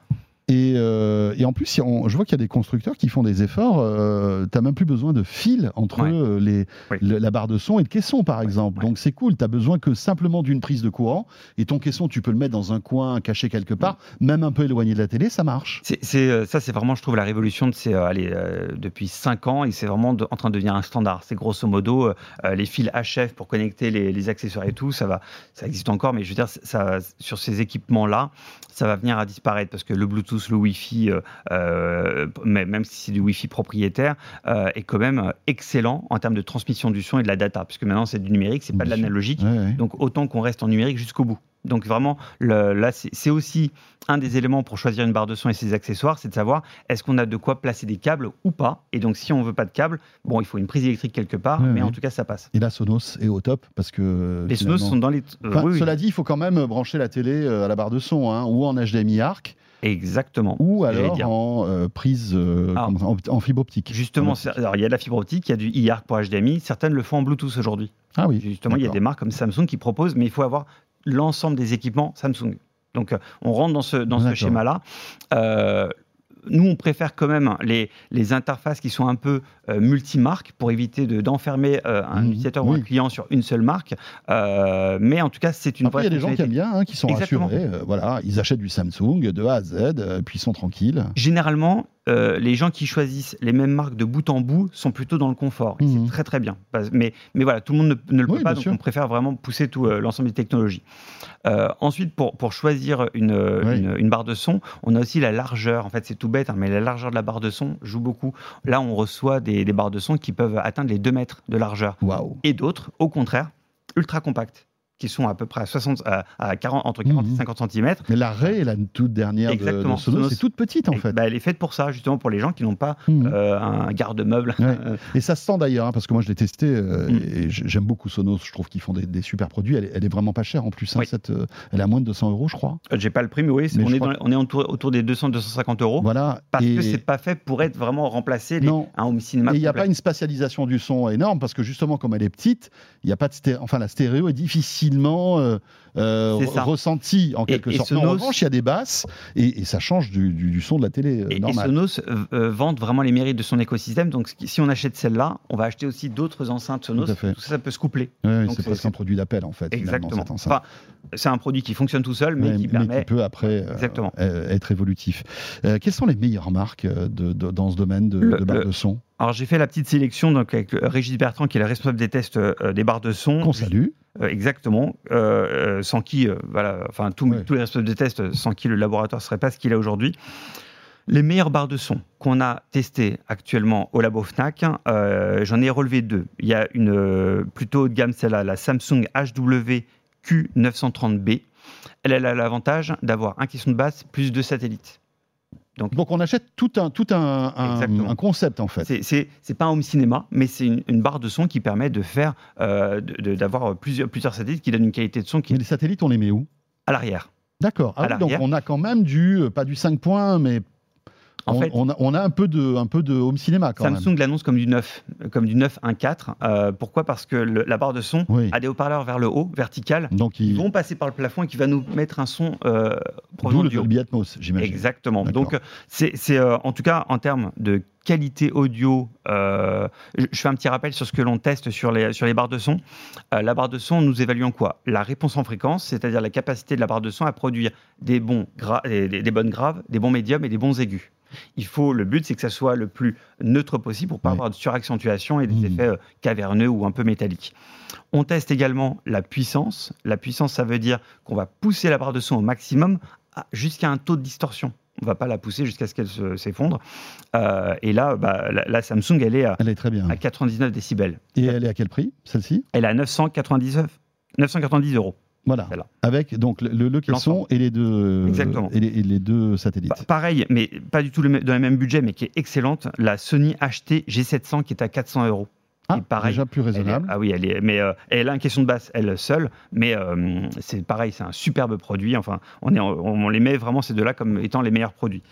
Et, euh, et en plus, on- je vois qu'il y a des constructeurs qui font des efforts. tu n'as même plus besoin de fil entre Ouais. euh, les, Oui. le- la barre de son et le caisson, par exemple. ouais. Donc c'est cool. Tu as besoin que simplement d'une prise de courant. Et ton caisson, tu peux le mettre dans un coin caché quelque part, même un peu éloigné de la télé, ça marche. C'est, c'est, euh, ça, c'est vraiment, je trouve, la révolution de ces, euh, allez, euh, depuis 5 ans et c'est vraiment de- en train de devenir un standard. C'est grosso modo euh, euh, les fils HF pour connecter les, les accessoires et tout. Ça va, ça existe encore, mais je veux dire, ça, sur ces équipements-là, ça va venir à disparaître parce que le Bluetooth, le Wi-Fi, euh, euh, mais- même si c'est du Wi-Fi propriétaire, euh, est quand même excellent en termes de transmission du son et de la data, puisque maintenant c'est du numérique, c'est pas de l'analogique. Ouais, ouais. Donc autant qu'on reste en numérique jusqu'au bout. Donc vraiment, le- là, c'est aussi un des éléments pour choisir une barre de son et ses accessoires, c'est de savoir est-ce qu'on a de quoi placer des câbles ou pas? Et donc si on veut pas de câbles, bon, il faut une prise électrique quelque part, mais en tout cas, ça passe. Et la Sonos est au top parce que. Les Sonos sont dans les... euh, Enfin, oui, Cela dit, il faut quand même brancher la télé euh, à la barre de son, hein, ou en HDMI ARC, exactement. ou alors en euh, prise euh, Ah. en, en fibre optique. Justement, alors, il y a de la fibre optique, il y a du IARC pour HDMI, certaines le font en Bluetooth aujourd'hui. Ah oui. Justement, il y a des marques comme Samsung qui proposent, mais il faut avoir l'ensemble des équipements Samsung. Donc, euh, on rentre dans ce, dans ce schéma-là. Euh, nous, on préfère quand même les, les interfaces qui sont un peu euh, multimarques pour éviter de- d'enfermer euh, un Mhm, utilisateur ou un client sur une seule marque. Euh, mais en tout cas, c'est une Après, il y a des gens qui aiment bien, hein, qui sont Exactement. rassurés. euh, voilà, ils achètent du Samsung de A à Z, puis ils sont tranquilles. Généralement, euh, les gens qui choisissent les mêmes marques de bout en bout sont plutôt dans le confort. Et Mhm. C'est très très bien. Mais, mais voilà, tout le monde ne, ne le Oui, peut pas, donc sûr. on préfère vraiment pousser tout euh, l'ensemble des technologies. Euh, ensuite, pour, pour choisir une, Oui. une, une barre de son, on a aussi la largeur. En fait, c'est tout bête, hein, mais la largeur de la barre de son joue beaucoup. Là, on reçoit des, des barres de son qui peuvent atteindre les 2 mètres de largeur. Et d'autres, au contraire, ultra compactes, qui sont à peu près à 60, à, à 40, entre 40 Mhm. et 50 cm. Mais la Ray, la toute dernière de. Sonos, c'est toute petite en fait. bah, elle est faite pour ça, justement, pour les gens qui n'ont pas Mhm. euh, un garde-meuble. Ouais. Et ça se sent d'ailleurs, hein, parce que moi je l'ai testé euh, Mm. et j'aime beaucoup Sonos. Je trouve qu'ils font des, des super produits. Elle est, elle est vraiment pas chère en plus. hein, Oui. cette, euh, elle est à moins de 200 euros, je crois. J'ai pas le prix, mais oui, Mais on, est on autour, autour des 200-250 euros. Voilà. Parce et que c'est pas fait pour être vraiment remplacé les, Non. un home cinéma. et il n'y a pas une spatialisation du son énorme parce que justement, comme elle est petite, il a pas de sté- enfin la stéréo est difficile facilement euh, euh, ressenties en quelque et sorte. Mais En Sonos- revanche, il y a des basses et, et ça change du, du- du son de la télé euh, Et, et normale. Sonos euh, vante vraiment les mérites de son écosystème. Donc, si- on achète celle-là, on va acheter aussi d'autres enceintes Sonos. Tout à fait. Tout ça, ça peut se coupler. C'est presque un produit d'appel en fait. Exactement. cette enceinte. Enfin, c'est un produit qui fonctionne tout seul, mais Ouais, qui permet. peut après être évolutif. Euh, quelles sont les meilleures marques de- de- dans ce domaine de, Le- de barres le- de son? Alors, j'ai fait la petite sélection donc, avec euh, Régis Bertrand, qui est le responsable des tests euh, des barres de son. Qu'on salue. Euh, exactement. Euh, euh, sans qui, euh, voilà, enfin, tous- Ouais. tous les responsables de tests, euh, sans qui le laboratoire ne serait pas ce qu'il est aujourd'hui. Les meilleures barres de son qu'on a testées actuellement au labo Fnac, euh, j'en ai relevé deux. Il y a une euh, plutôt haut de gamme, celle-là, la Samsung HW Q930B. Elle, elle a l'avantage d'avoir un caisson de basse plus deux satellites. Donc on achète tout un, tout un, un- Exactement. un concept en fait. C'est- C'est pas un home cinéma, mais c'est une, une barre de son qui permet de faire, euh, d'avoir plusieurs, plusieurs satellites qui donnent une qualité de son qui Mais les satellites, on les met où? À l'arrière. D'accord. Ah oui, donc on a quand même du, euh, pas du 5 points, mais En on, fait, on a, on a un, peu de, un peu de home cinéma quand Samsung l'annonce comme du 9, euh, comme du 9.1.4. Euh, pourquoi? Parce que le- la barre de son Oui. a des haut-parleurs vers le haut, vertical. Donc qui il, vont passer par le plafond et qui va nous mettre un son euh, d'où provenant le du haut. Dolby Atmos, j'imagine. Exactement. Donc, euh, c'est c'est, euh, en tout cas en termes de qualité audio. euh, je fais un petit rappel sur ce que l'on teste sur les, sur les barres de son. Euh, la barre de son, nous évaluons quoi? La réponse en fréquence, c'est-à-dire la capacité de la barre de son à produire des, bons des bonnes graves, des bons médiums et des bons aigus. Il faut, le but, c'est que ça soit le plus neutre possible pour pas Ouais. avoir de suraccentuation et des Mhm. effets euh, caverneux ou un peu métalliques. On teste également la puissance. La puissance, ça veut dire qu'on va pousser la barre de son au maximum à- jusqu'à un taux de distorsion. On va pas la pousser jusqu'à ce qu'elle se- s'effondre. Euh, et là, bah, la, la Samsung, elle est à, Elle est très bien. à 99 décibels. Et elle est à quel prix, celle-ci? Elle est à 999, 990 euros. Voilà. Voilà. Avec donc le, le caisson et les deux Exactement. et les, et les deux satellites. Pa- pareil, mais pas du tout le, dans le même budget, mais qui est excellente, la Sony HT G700 qui est à 400 euros. ah, pareil, déjà plus est- raisonnable. ah oui, elle est, mais euh, elle a une question de basse, elle seule, mais euh, c'est pareil, c'est un superbe produit. Enfin, on, est, on, on les met vraiment ces deux-là comme étant les meilleurs produits.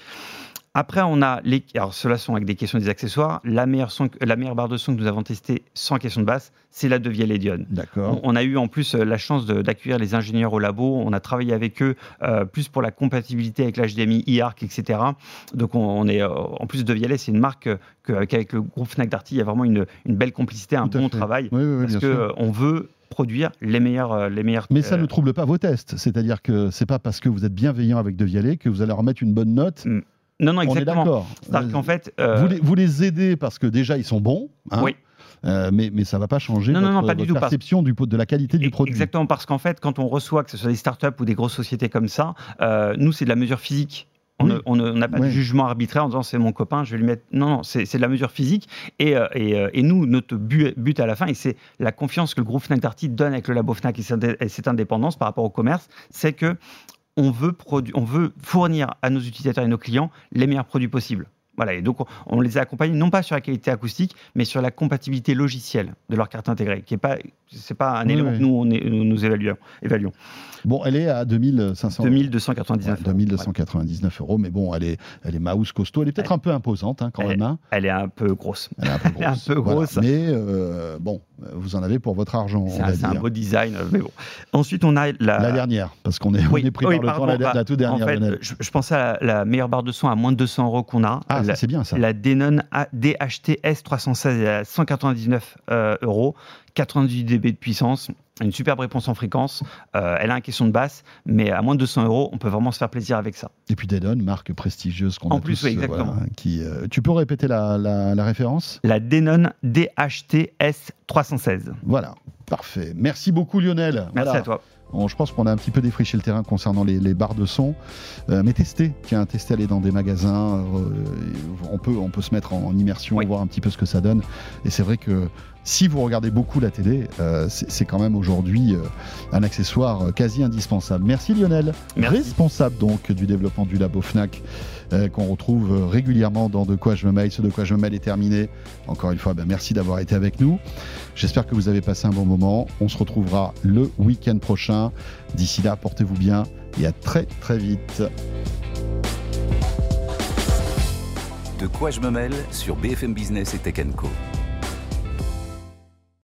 Après, on a les. Alors, ceux-là sont avec des questions des accessoires. La meilleure, son, la meilleure barre de son que nous avons testée sans question de basse, c'est la de Vialédion. D'accord. On, on a eu en plus euh, la chance d'accueillir les ingénieurs au labo. On a travaillé avec eux euh, plus pour la compatibilité avec l'HDMI, IARC, etc. Donc on, on est euh, en plus de Vialet, c'est une marque que- qu'avec le groupe Fnac Darty, il y a vraiment une, une belle complicité, un bon fait. travail, Oui, oui, oui, parce bien que sûr. euh, on veut produire les meilleurs, les meilleurs. Mais ça ne trouble pas vos tests. C'est-à-dire que c'est pas parce que vous êtes bienveillant avec De Vialet que vous allez leur mettre une bonne note. Non, non, exactement. C'est-à-dire qu'en fait, euh, vous, les, vous les aidez parce que déjà ils sont bons. hein, oui. euh, mais, mais ça ne va pas changer Non, non, votre, non, pas du votre tout, parce- perception du, de la qualité du produit. Exactement, parce qu'en fait, quand on reçoit, que ce soit des startups ou des grosses sociétés comme ça, euh, nous, c'est de la mesure physique. On Oui. n'a pas Oui. de jugement arbitraire en disant c'est mon copain, je vais lui mettre. Non, non, c'est de la mesure physique. Et, et, et nous, notre but, but à la fin, et c'est la confiance que le groupe Fnac Darty donne avec le labo Fnac et cette indépendance par rapport au commerce, c'est que on veut, fournir à nos utilisateurs et nos clients les meilleurs produits possibles. Voilà, et donc on, les a accompagnés non pas sur la qualité acoustique, mais sur la compatibilité logicielle de leur carte intégrée, qui est pas, c'est pas un Oui, élément oui. que nous on est- nous, nous évaluons. évaluons. Bon, elle est à 2500 euros. 2299. Ouais, 2299 euros, mais bon, elle est, elle est mouse costaud. Elle est peut-être un peu imposante hein, quand Elle- même. hein. Elle est un peu grosse. Elle est un peu un grosse. peu grosse. Mais euh, bon, vous en avez pour votre argent. C'est un, beau design, mais bon. Ensuite, on a la, La dernière, parce qu'on est, Oui, on est pris par le temps, la, bah, la toute dernière. En fait, je, je pensais à la, la meilleure barre de son à moins de 200 euros qu'on a. ah, ça, c'est bien ça. la Denon A- DHT S316 à 199 euh, euros, 98 dB de puissance, une superbe réponse en fréquence. Euh, elle a un question de basse, mais à moins de 200 euros, on peut vraiment se faire plaisir avec ça. Et puis Denon, marque prestigieuse qu'on En a plus, tous, oui, euh, exactement. voilà, qui, euh, tu peux répéter la, la- la référence? La Denon DHT S316. Voilà, parfait. Merci beaucoup Lionel. Merci Voilà. à toi. Je pense qu'on a un petit peu défriché le terrain concernant les, les barres de son. Euh, mais testez, tiens, testez aller dans des magasins. euh, on, peut, on peut se mettre en, en immersion, Oui. voir un petit peu ce que ça donne. Et c'est vrai que si vous regardez beaucoup la télé, euh, c'est quand même aujourd'hui un accessoire quasi indispensable. Merci Lionel, Merci. responsable donc du développement du labo Fnac, euh, qu'on retrouve euh, régulièrement dans De quoi je me mêle. Ce De quoi je me mêle est terminé. Encore une fois, ben, merci d'avoir été avec nous. J'espère que vous avez passé un bon moment. On se retrouvera le week-end prochain. D'ici là, portez-vous bien et à très très vite. De quoi je me mêle sur BFM Business et Tech Co.